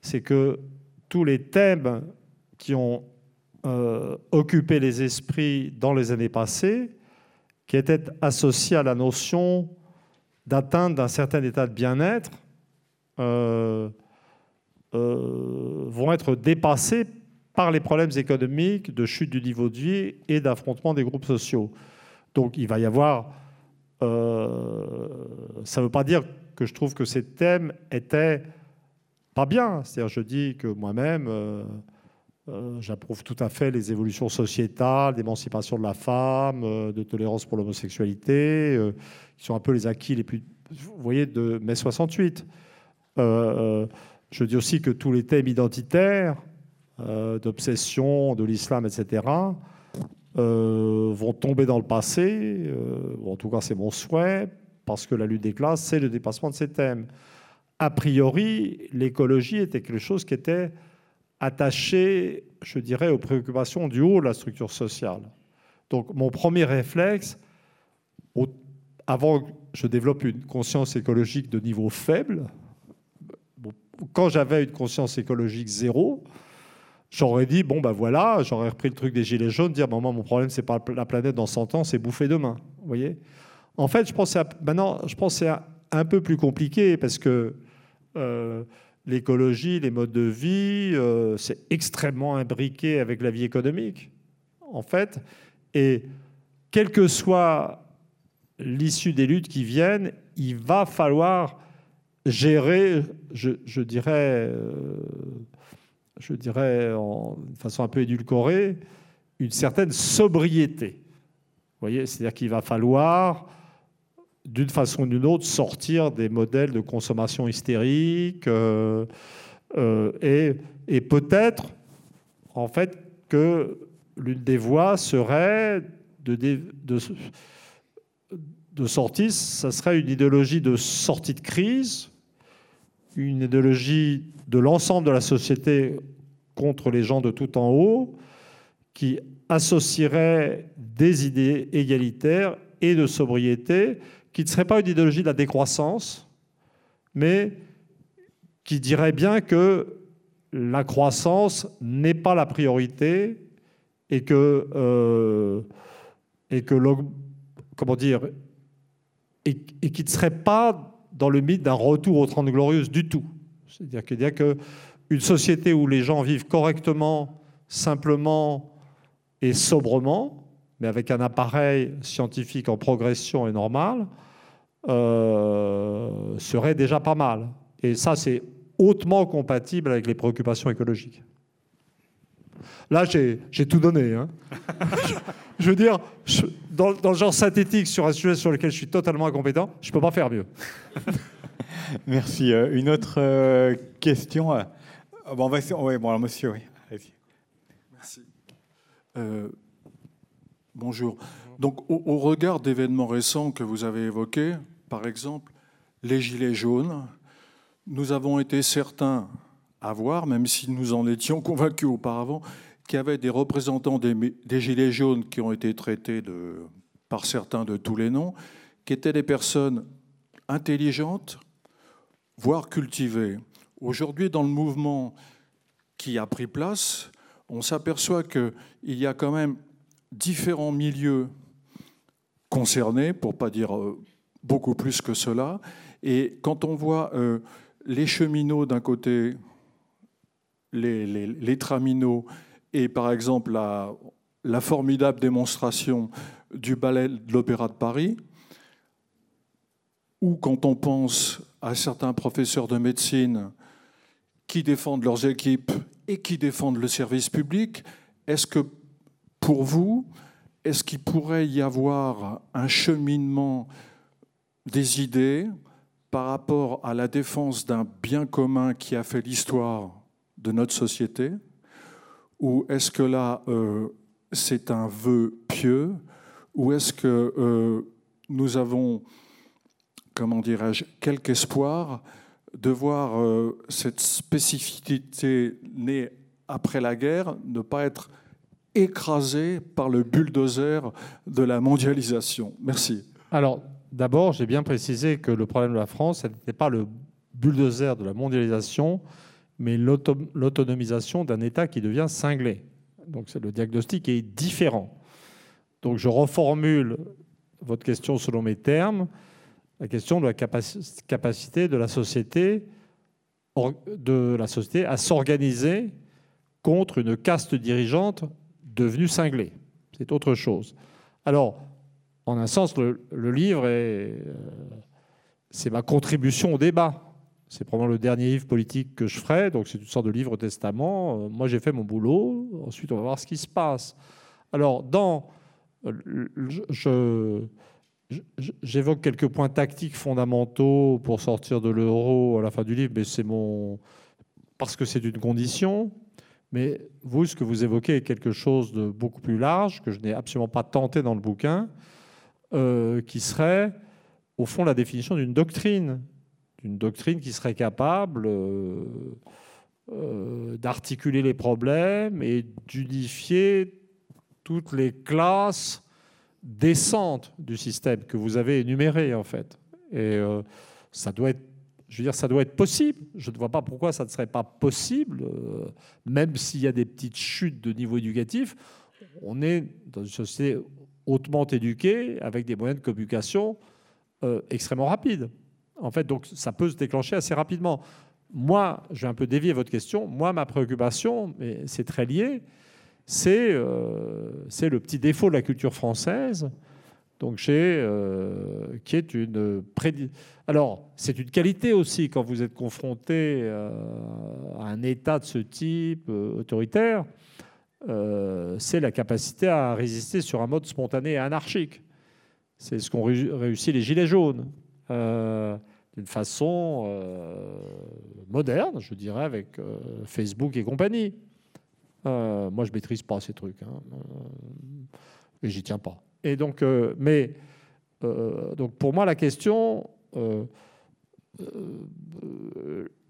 c'est que tous les thèmes qui ont euh, occupé les esprits dans les années passées, qui étaient associés à la notion d'atteinte d'un certain état de bien-être, vont être dépassés par les problèmes économiques, de chute du niveau de vie et d'affrontement des groupes sociaux. Donc il va y avoir... Euh, ça ne veut pas dire que je trouve que ces thèmes étaient pas bien. C'est-à-dire je dis que moi-même, euh, euh, j'approuve tout à fait les évolutions sociétales, d'émancipation de la femme, de tolérance pour l'homosexualité, qui sont un peu les acquis les plus, vous voyez, de mai 68. je dis aussi que tous les thèmes identitaires, d'obsession de l'islam, etc., euh, vont tomber dans le passé, euh, en tout cas c'est mon souhait, parce que la lutte des classes, c'est le dépassement de ces thèmes. A priori, l'écologie était quelque chose qui était attaché, je dirais, aux préoccupations du haut de la structure sociale. Donc mon premier réflexe, avant que je développe une conscience écologique de niveau faible, quand j'avais une conscience écologique zéro, J'aurais dit, bon, ben voilà, j'aurais repris le truc des Gilets jaunes, dire, moi, mon problème, c'est pas la planète dans 100 ans, c'est bouffer demain. Vous voyez En fait, je pense que c'est un peu plus compliqué parce que euh, l'écologie, les modes de vie, euh, c'est extrêmement imbriqué avec la vie économique, en fait. Et quelle que soit l'issue des luttes qui viennent, il va falloir gérer, je, dirais, euh, je dirais en, façon un peu édulcorée, une certaine sobriété. Vous voyez, c'est-à-dire qu'il va falloir d'une façon ou d'une autre, sortir des modèles de consommation hystérique euh, euh, et, et peut-être, en fait, que l'une des voies serait de, de, de sortie, ça serait une idéologie de sortie de crise, une idéologie de l'ensemble de la société contre les gens de tout en haut, qui associerait des idées égalitaires et de sobriété qui ne serait pas une idéologie de la décroissance, mais qui dirait bien que la croissance n'est pas la priorité et que, euh, et que comment dire, et, qui ne serait pas dans le mythe d'un retour aux Trente Glorieuses du tout. C'est-à-dire qu'il y a qu'une société où les gens vivent correctement, simplement et sobrement, mais avec un appareil scientifique en progression et normal, euh, serait déjà pas mal. Et ça, c'est hautement compatible avec les préoccupations écologiques. Là, j'ai tout donné. Hein. [LAUGHS] je veux dire, dans, le genre synthétique sur un sujet sur lequel je suis totalement incompétent, je ne peux pas faire mieux. [LAUGHS] Merci. Euh, une autre euh, question bon, on va oui, bon, alors, monsieur, oui. Allez-y. Merci. bonjour. Donc, au, regard d'événements récents que vous avez évoqués, par exemple les Gilets jaunes, nous avons été certains à voir, même si nous en étions convaincus auparavant, qu'il y avait des représentants des, Gilets jaunes qui ont été traités par certains de tous les noms, qui étaient des personnes intelligentes, voire cultivées. Aujourd'hui, dans le mouvement qui a pris place, on s'aperçoit qu'il y a quand même différents milieux concernés, pour pas dire euh, beaucoup plus que cela. Et quand on voit euh, les cheminots d'un côté, les, les, traminots, et par exemple la, formidable démonstration du ballet de l'Opéra de Paris, ou quand on pense à certains professeurs de médecine qui défendent leurs équipes et qui défendent le service public, est-ce que pour vous, est-ce qu'il pourrait y avoir un cheminement des idées par rapport à la défense d'un bien commun qui a fait l'histoire de notre société? Ou est-ce que là, euh, c'est un vœu pieux? Ou est-ce que euh, nous avons, comment dirais-je, quelque espoir de voir euh, cette spécificité née après la guerre ne pas être écrasée par le bulldozer de la mondialisation? Merci. Alors, D'abord, j'ai bien précisé que le problème de la France, ce n'était pas le bulldozer de la mondialisation, mais l'autonomisation d'un État qui devient cinglé. Donc le diagnostic est différent. Donc je reformule votre question selon mes termes, la question de la capacité de la société, à s'organiser contre une caste dirigeante devenue cinglée. C'est autre chose. Alors, en un sens, le, livre euh, c'est ma contribution au débat. C'est probablement le dernier livre politique que je ferai, donc c'est une sorte de livre testament. Euh, moi, j'ai fait mon boulot. Ensuite, on va voir ce qui se passe. Alors, dans, je, j'évoque quelques points tactiques fondamentaux pour sortir de l'euro à la fin du livre, mais c'est mon parce que c'est une condition. Mais vous, ce que vous évoquez est quelque chose de beaucoup plus large que je n'ai absolument pas tenté dans le bouquin. Euh, qui serait, au fond, la définition d'une doctrine, d'une doctrine qui serait capable euh, euh, d'articuler les problèmes et d'unifier toutes les classes décentes du système que vous avez énumérées, en fait. Et ça doit être je veux dire, ça doit être possible. Je ne vois pas pourquoi ça ne serait pas possible, même s'il y a des petites chutes de niveau éducatif. On est dans une société hautement éduqués, avec des moyens de communication euh, extrêmement rapides. En fait, donc ça peut se déclencher assez rapidement. moi, je vais un peu dévier votre question. Moi, ma préoccupation, mais c'est très lié, c'est euh, le petit défaut de la culture française, donc euh, qui est une Alors, c'est une qualité aussi quand vous êtes confronté euh, à un État de ce type autoritaire, c'est la capacité à résister sur un mode spontané et anarchique. C'est ce qu'ont réussi les Gilets jaunes d'une façon euh, moderne, je dirais, avec euh, Facebook et compagnie. Euh, moi, je maîtrise pas ces trucs, hein, et j'y tiens pas. Et donc, mais donc pour moi, la question,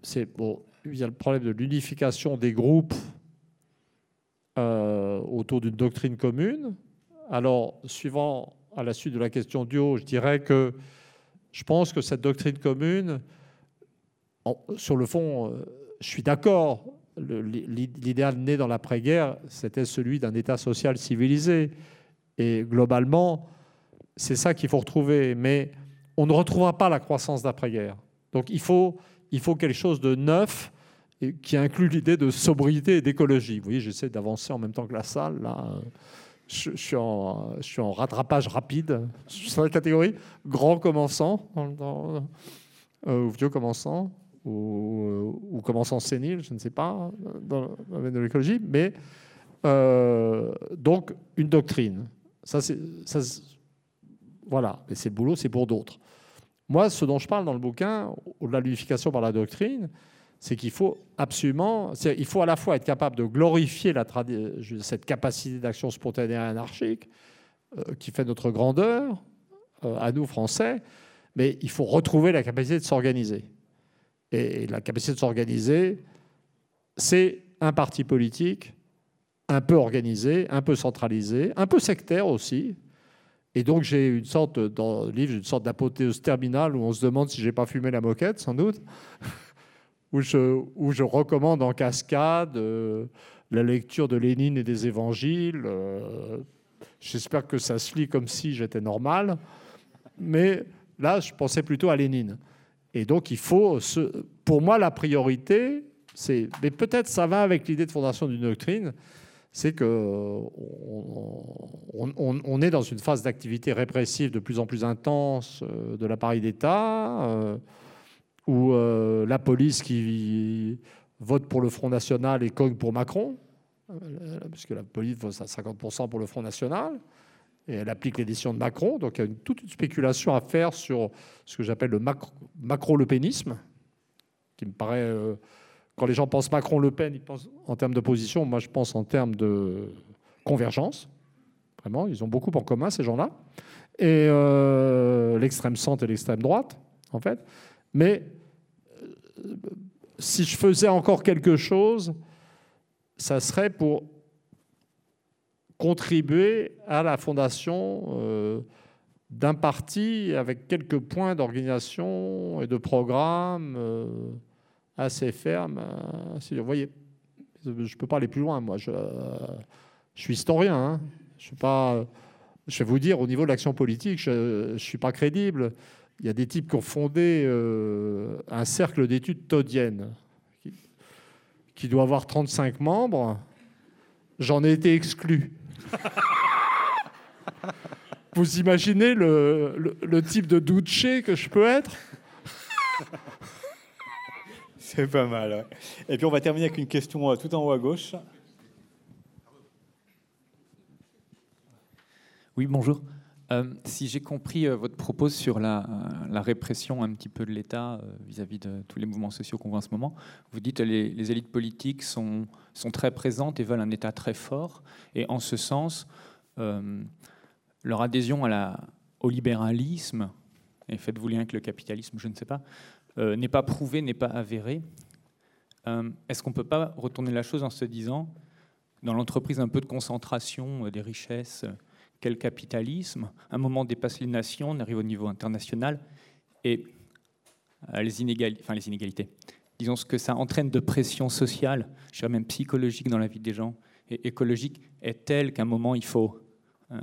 c'est bon. Il y a le problème de l'unification des groupes autour d'une doctrine commune. Alors, suivant à la suite de la question du haut, je dirais que je pense que cette doctrine commune, sur le fond, euh, je suis d'accord. L'idéal né dans l'après-guerre, c'était celui d'un État social civilisé. Et globalement, c'est ça qu'il faut retrouver. Mais on ne retrouvera pas la croissance d'après-guerre. Donc il faut, il faut quelque chose de neuf qui inclut l'idée de sobriété et d'écologie. Vous voyez, j'essaie d'avancer en même temps que la salle. Là je, suis en, je, suis rattrapage rapide sur la catégorie grand commençant, euh, ou vieux commençant, ou, euh, ou, commençant sénile, je ne sais pas, dans domaine de l'écologie, mais euh, donc une doctrine. Ça, voilà, mais c'est le boulot, c'est pour d'autres. Moi, ce dont je parle dans le bouquin, au-delà de l'unification par la doctrine, c'est qu'il faut absolument, il faut à la fois être capable de glorifier cette capacité d'action spontanée et anarchique euh, qui fait notre grandeur euh, à nous Français, mais il faut retrouver la capacité de s'organiser. Et la capacité de s'organiser, c'est un parti politique un peu organisé, un peu centralisé, un peu sectaire aussi. Et donc j'ai une sorte, dans le livre, une sorte d'apothéose terminale où on se demande si j'ai pas fumé la moquette, sans doute où je, recommande en cascade euh, la lecture de Lénine et des évangiles. Euh, j'espère que ça se lit comme si j'étais normal. Mais là, je pensais plutôt à Lénine. Et donc, il faut. pour moi, la priorité, c'est. Mais peut-être ça va avec l'idée de fondation d'une doctrine c'est qu'on on, est dans une phase d'activité répressive de plus en plus intense euh, de l'appareil d'État ou euh, la police qui vote pour le Front National et cogne pour Macron, euh, puisque la police vote à 50% pour le Front National, et elle applique les décisions de Macron. Donc il y a toute une spéculation à faire sur ce que j'appelle le macro-le pénisme, qui me paraît. Euh, quand les gens pensent Macron-Le Pen, ils pensent en termes de position. Moi, je pense en termes de convergence. Vraiment, ils ont beaucoup en commun, ces gens-là. Et l'extrême centre et l'extrême droite, en fait. Mais si je faisais encore quelque chose, ça serait pour contribuer à la fondation euh, d'un parti avec quelques points d'organisation et de programme euh, assez fermes. vous voyez, je ne peux pas aller plus loin, moi. Je, suis historien. Hein. Je, pas, je vais vous dire, au niveau de l'action politique, je ne suis pas crédible il y a des types qui ont fondé euh, un cercle d'études todiennes qui, doit avoir 35 membres. J'en ai été exclu. [LAUGHS] Vous imaginez le, le, type de douché que je peux être? C'est pas mal. Et puis on va terminer avec une question euh, tout en haut à gauche. Oui, bonjour. Euh, si j'ai compris euh, votre propos sur euh, la, répression un petit peu de l'État vis-à-vis de tous les mouvements sociaux qu'on voit en ce moment, vous dites que les, élites politiques sont, très présentes et veulent un État très fort. Et en ce sens, leur adhésion au libéralisme, et faites-vous lien avec le capitalisme, je ne sais pas, n'est pas prouvée, n'est pas avérée. Est-ce qu'on ne peut pas retourner la chose en se disant, dans l'entreprise un peu de concentration des richesses, quel capitalisme. Un moment dépasse les nations, on arrive au niveau international et euh, les, inégalités. Disons ce que ça entraîne de pression sociale, je dirais même psychologique dans la vie des gens et écologique est telle qu'à un moment il faut euh,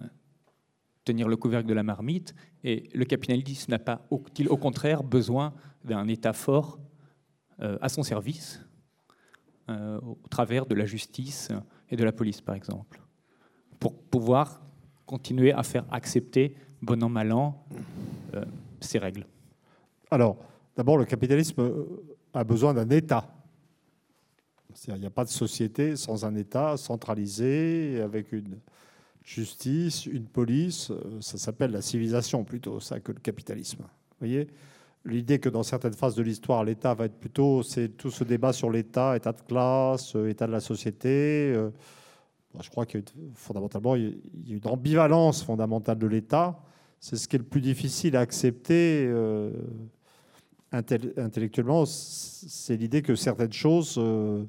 tenir le couvercle de la marmite et le capitalisme n'a pas, au contraire, besoin d'un État fort à son service au travers de la justice et de la police, par exemple, pour pouvoir continuer à faire accepter, bon an, mal an, ces règles Alors, d'abord, le capitalisme a besoin d'un État. Il n'y a pas de société sans un État centralisé, avec une justice, une police. Ça s'appelle la civilisation plutôt, ça, que le capitalisme. Vous voyez L'idée que dans certaines phases de l'histoire, l'État va être plutôt, c'est tout ce débat sur l'État, état de classe, état de la société. Euh, je crois que fondamentalement, il y a une ambivalence fondamentale de l'État. C'est ce qui est le plus difficile à accepter euh, intellectuellement, c'est l'idée que certaines choses euh,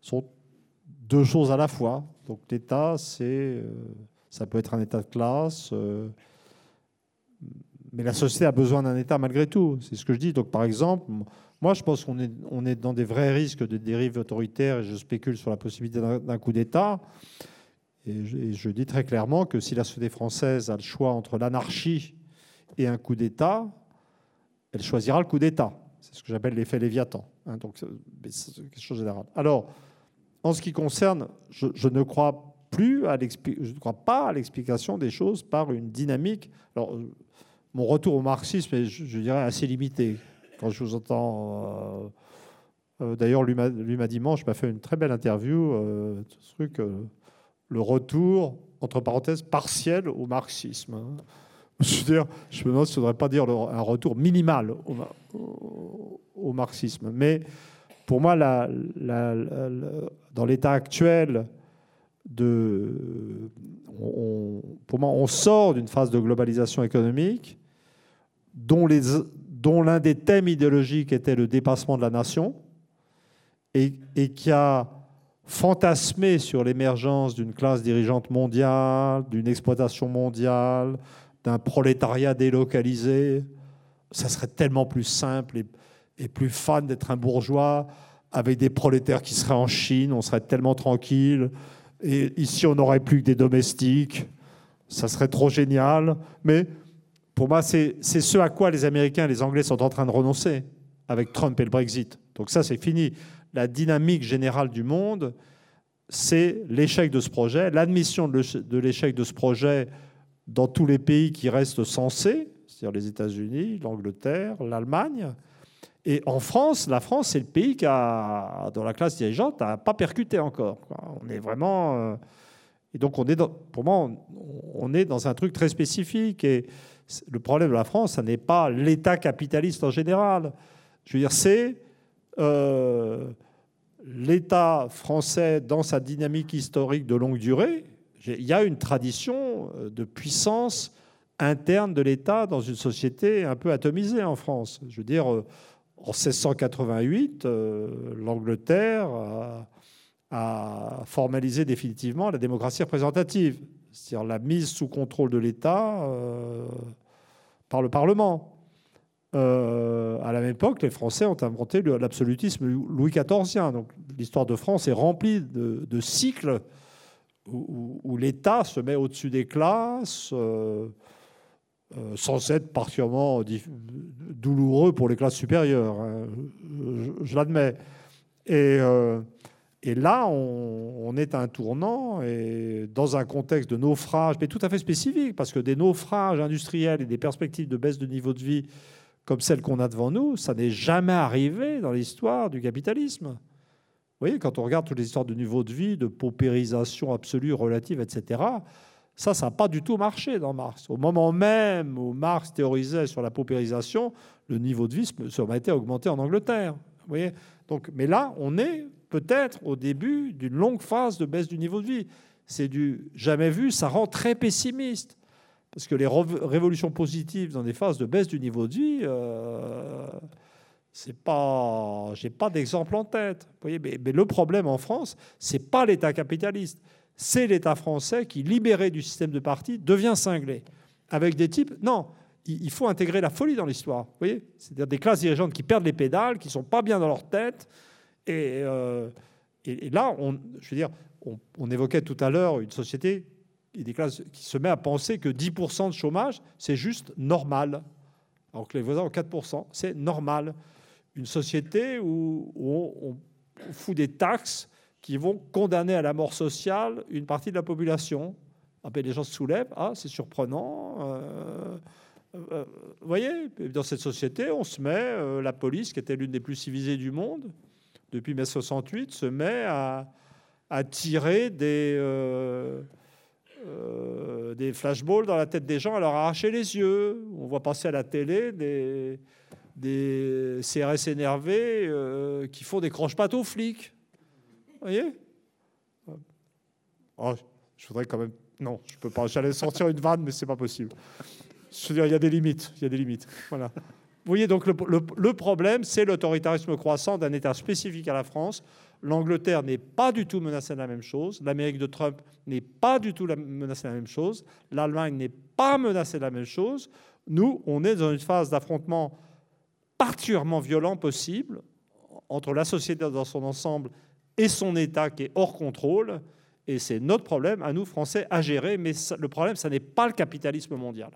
sont deux choses à la fois. Donc l'État, c'est, euh, ça peut être un État de classe, mais la société a besoin d'un État malgré tout. C'est ce que je dis. Donc par exemple, moi je pense qu'on est, dans des vrais risques de dérive autoritaire et je spécule sur la possibilité d'un coup d'État. Et je, dis très clairement que si la société française a le choix entre l'anarchie et un coup d'État, elle choisira le coup d'État. C'est ce que j'appelle l'effet Léviathan. Hein, donc, c'est quelque chose de général. Alors, en ce qui concerne, je, ne crois plus à pas à l'explication des choses par une dynamique. Alors, euh, mon retour au marxisme est, je, dirais, assez limité. Je vous entends. Euh, euh, d'ailleurs, lui m'a dimanche m'a fait une très belle interview. ce truc, le retour, entre parenthèses, partiel au marxisme. Hein. [LAUGHS] Je, je me demande si ne faudrait pas dire un retour minimal au, marxisme. Mais pour moi, dans l'état actuel, pour moi, on sort d'une phase de globalisation économique dont, les, dont l'un des thèmes idéologiques était le dépassement de la nation et, qui a fantasmé sur l'émergence d'une classe dirigeante mondiale, d'une exploitation mondiale, d'un prolétariat délocalisé. Ça serait tellement plus simple et, plus fun d'être un bourgeois avec des prolétaires qui seraient en Chine. On serait tellement tranquille. Et ici, on n'aurait plus que des domestiques. Ça serait trop génial. Mais pour moi, c'est ce à quoi les Américains et les Anglais sont en train de renoncer avec Trump et le Brexit. Donc ça, c'est fini. La dynamique générale du monde, c'est l'échec de ce projet, l'admission de l'échec de ce projet dans tous les pays qui restent censés, c'est-à-dire les États-Unis, l'Angleterre, l'Allemagne. Et en France, la France, c'est le pays qui a, dans la classe dirigeante, n'a pas percuté encore. On est vraiment. Euh, et donc, on est pour moi, on est dans un truc très spécifique. Et le problème de la France, ce n'est pas l'État capitaliste en général. Je veux dire, c'est euh, l'État français dans sa dynamique historique de longue durée, il y a une tradition euh, de puissance interne de l'État dans une société un peu atomisée en France. Je veux dire, euh, en 1688, euh, l'Angleterre a, formalisé définitivement la démocratie représentative, c'est-à-dire la mise sous contrôle de l'État par le Parlement. à la même époque, les Français ont inventé l'absolutisme louis XIVien. Donc l'histoire de France est remplie de cycles où, l'État se met au-dessus des classes, euh, euh, sans être particulièrement douloureux pour les classes supérieures. Hein. je, l'admets. Et, euh, et, là, on, est à un tournant, et dans un contexte de naufrage, mais tout à fait spécifique, parce que des naufrages industriels et des perspectives de baisse de niveau de vie comme celles qu'on a devant nous, ça n'est jamais arrivé dans l'histoire du capitalisme voyez, quand on regarde toutes les histoires de niveau de vie, de paupérisation absolue, relative, etc., ça, ça n'a pas du tout marché dans Marx. Au moment même où Marx théorisait sur la paupérisation, le niveau de vie se mettait à augmenter en Angleterre. Vous voyez Donc, mais là, on est peut-être au début d'une longue phase de baisse du niveau de vie. C'est du jamais vu, ça rend très pessimiste. Parce que les révolutions positives dans des phases de baisse du niveau de vie, euh, c'est pas, j'ai pas d'exemple en tête. Vous voyez, mais, le problème en France, c'est pas l'État capitaliste, c'est l'État français qui, libéré du système de parti, devient cinglé. Avec des types, non, il faut intégrer la folie dans l'histoire. Vous voyez, c'est-à-dire des classes dirigeantes qui perdent les pédales, qui sont pas bien dans leur tête. Et, euh, et, là, on, je veux dire, on, évoquait tout à l'heure une société et des qui se met à penser que 10% de chômage, c'est juste normal. Alors que les voisins ont 4%, c'est normal une société où, on, fout des taxes qui vont condamner à la mort sociale une partie de la population. Ah ben, les gens se soulèvent, ah, c'est surprenant. Euh, euh, vous voyez, dans cette société, on se met, la police, qui était l'une des plus civilisées du monde, depuis mai 68, se met à, tirer des, euh, des flashballs dans la tête des gens à leur arracher les yeux. On voit passer à la télé des, des CRS énervés euh, qui font des croche-pattes aux flics. Vous voyez? Oh, Je voudrais quand même. Non, je peux pas. J'allais sortir une vanne, mais c'est pas possible. Je veux dire, il y a des limites. Il y a des limites. Voilà. Vous voyez, donc le, problème, c'est l'autoritarisme croissant d'un État spécifique à la France L'Angleterre n'est pas du tout menacée de la même chose. L'Amérique de Trump n'est pas du tout menacée de la même chose. L'Allemagne n'est pas menacée de la même chose. Nous, on est dans une phase d'affrontement particulièrement violent possible entre la société dans son ensemble et son État qui est hors contrôle. Et c'est notre problème, à nous, Français, à gérer. Mais le problème, ce n'est pas le capitalisme mondial.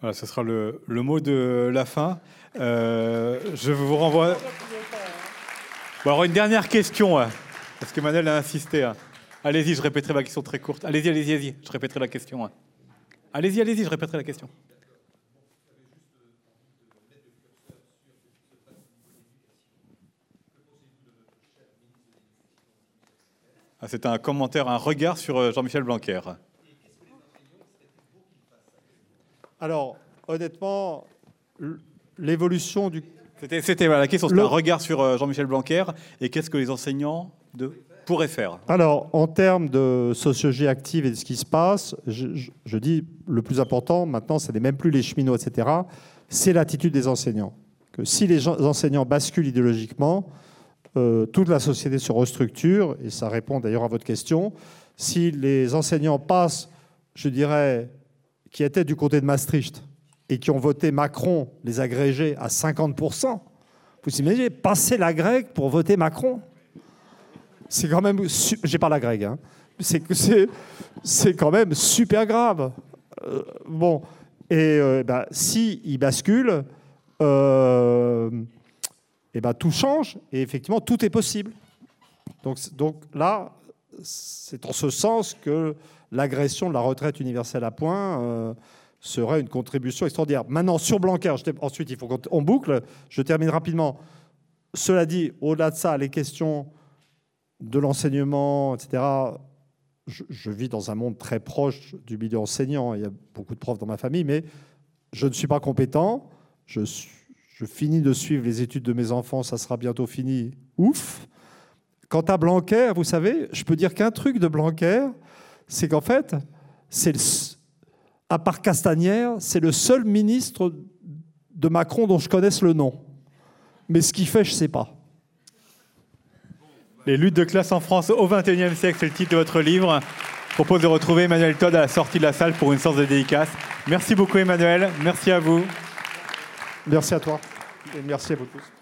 Voilà, ce sera le, mot de la fin. Euh, je vous renvoie. Bon, alors une dernière question, hein, parce que Manuel a insisté. Hein. Allez-y, je répéterai ma question très courte. Allez-y, allez-y, allez-y, je répéterai la question. Hein. Allez-y, allez-y, je répéterai la question. Ah, c'est un commentaire, un regard sur euh, Jean-Michel Blanquer. Alors, honnêtement, l'évolution du c'était la question, c'était un regard sur euh, Jean-Michel Blanquer et qu'est-ce que les enseignants de, pourraient faire Alors, en termes de sociologie active et de ce qui se passe, je, dis le plus important maintenant, ce n'est même plus les cheminots, etc., c'est l'attitude des enseignants. Que si les enseignants basculent idéologiquement, euh, toute la société se restructure, et ça répond d'ailleurs à votre question. Si les enseignants passent, je dirais, qui étaient du côté de Maastricht, et qui ont voté Macron, les agrégés, à 50%. Vous imaginez, passer la grecque pour voter Macron C'est quand même... J'ai pas la grecque, hein. C'est quand même super grave. Euh, bon, et euh, bah, si il bascule, euh, et bah, tout change, et effectivement, tout est possible. Donc, donc là, c'est en ce sens que l'agression de la retraite universelle à point serait une contribution extraordinaire. Maintenant, sur Blanquer, ensuite, il faut qu'on boucle. Je termine rapidement. Cela dit, au-delà de ça, les questions de l'enseignement, etc., je, vis dans un monde très proche du milieu enseignant. Il y a beaucoup de profs dans ma famille, mais je ne suis pas compétent. Je, je finis de suivre les études de mes enfants, ça sera bientôt fini. Ouf. Quant à Blanquer, vous savez, je peux dire qu'un truc de Blanquer, c'est qu'en fait, c'est le à part Castagnère, c'est le seul ministre de Macron dont je connaisse le nom. Mais ce qu'il fait, je ne sais pas. Les luttes de classe en France au XXIe siècle, c'est le titre de votre livre. Je propose de retrouver Emmanuel Todd à la sortie de la salle pour une séance de dédicace. Merci beaucoup Emmanuel, merci à vous. Merci à toi et merci à vous tous.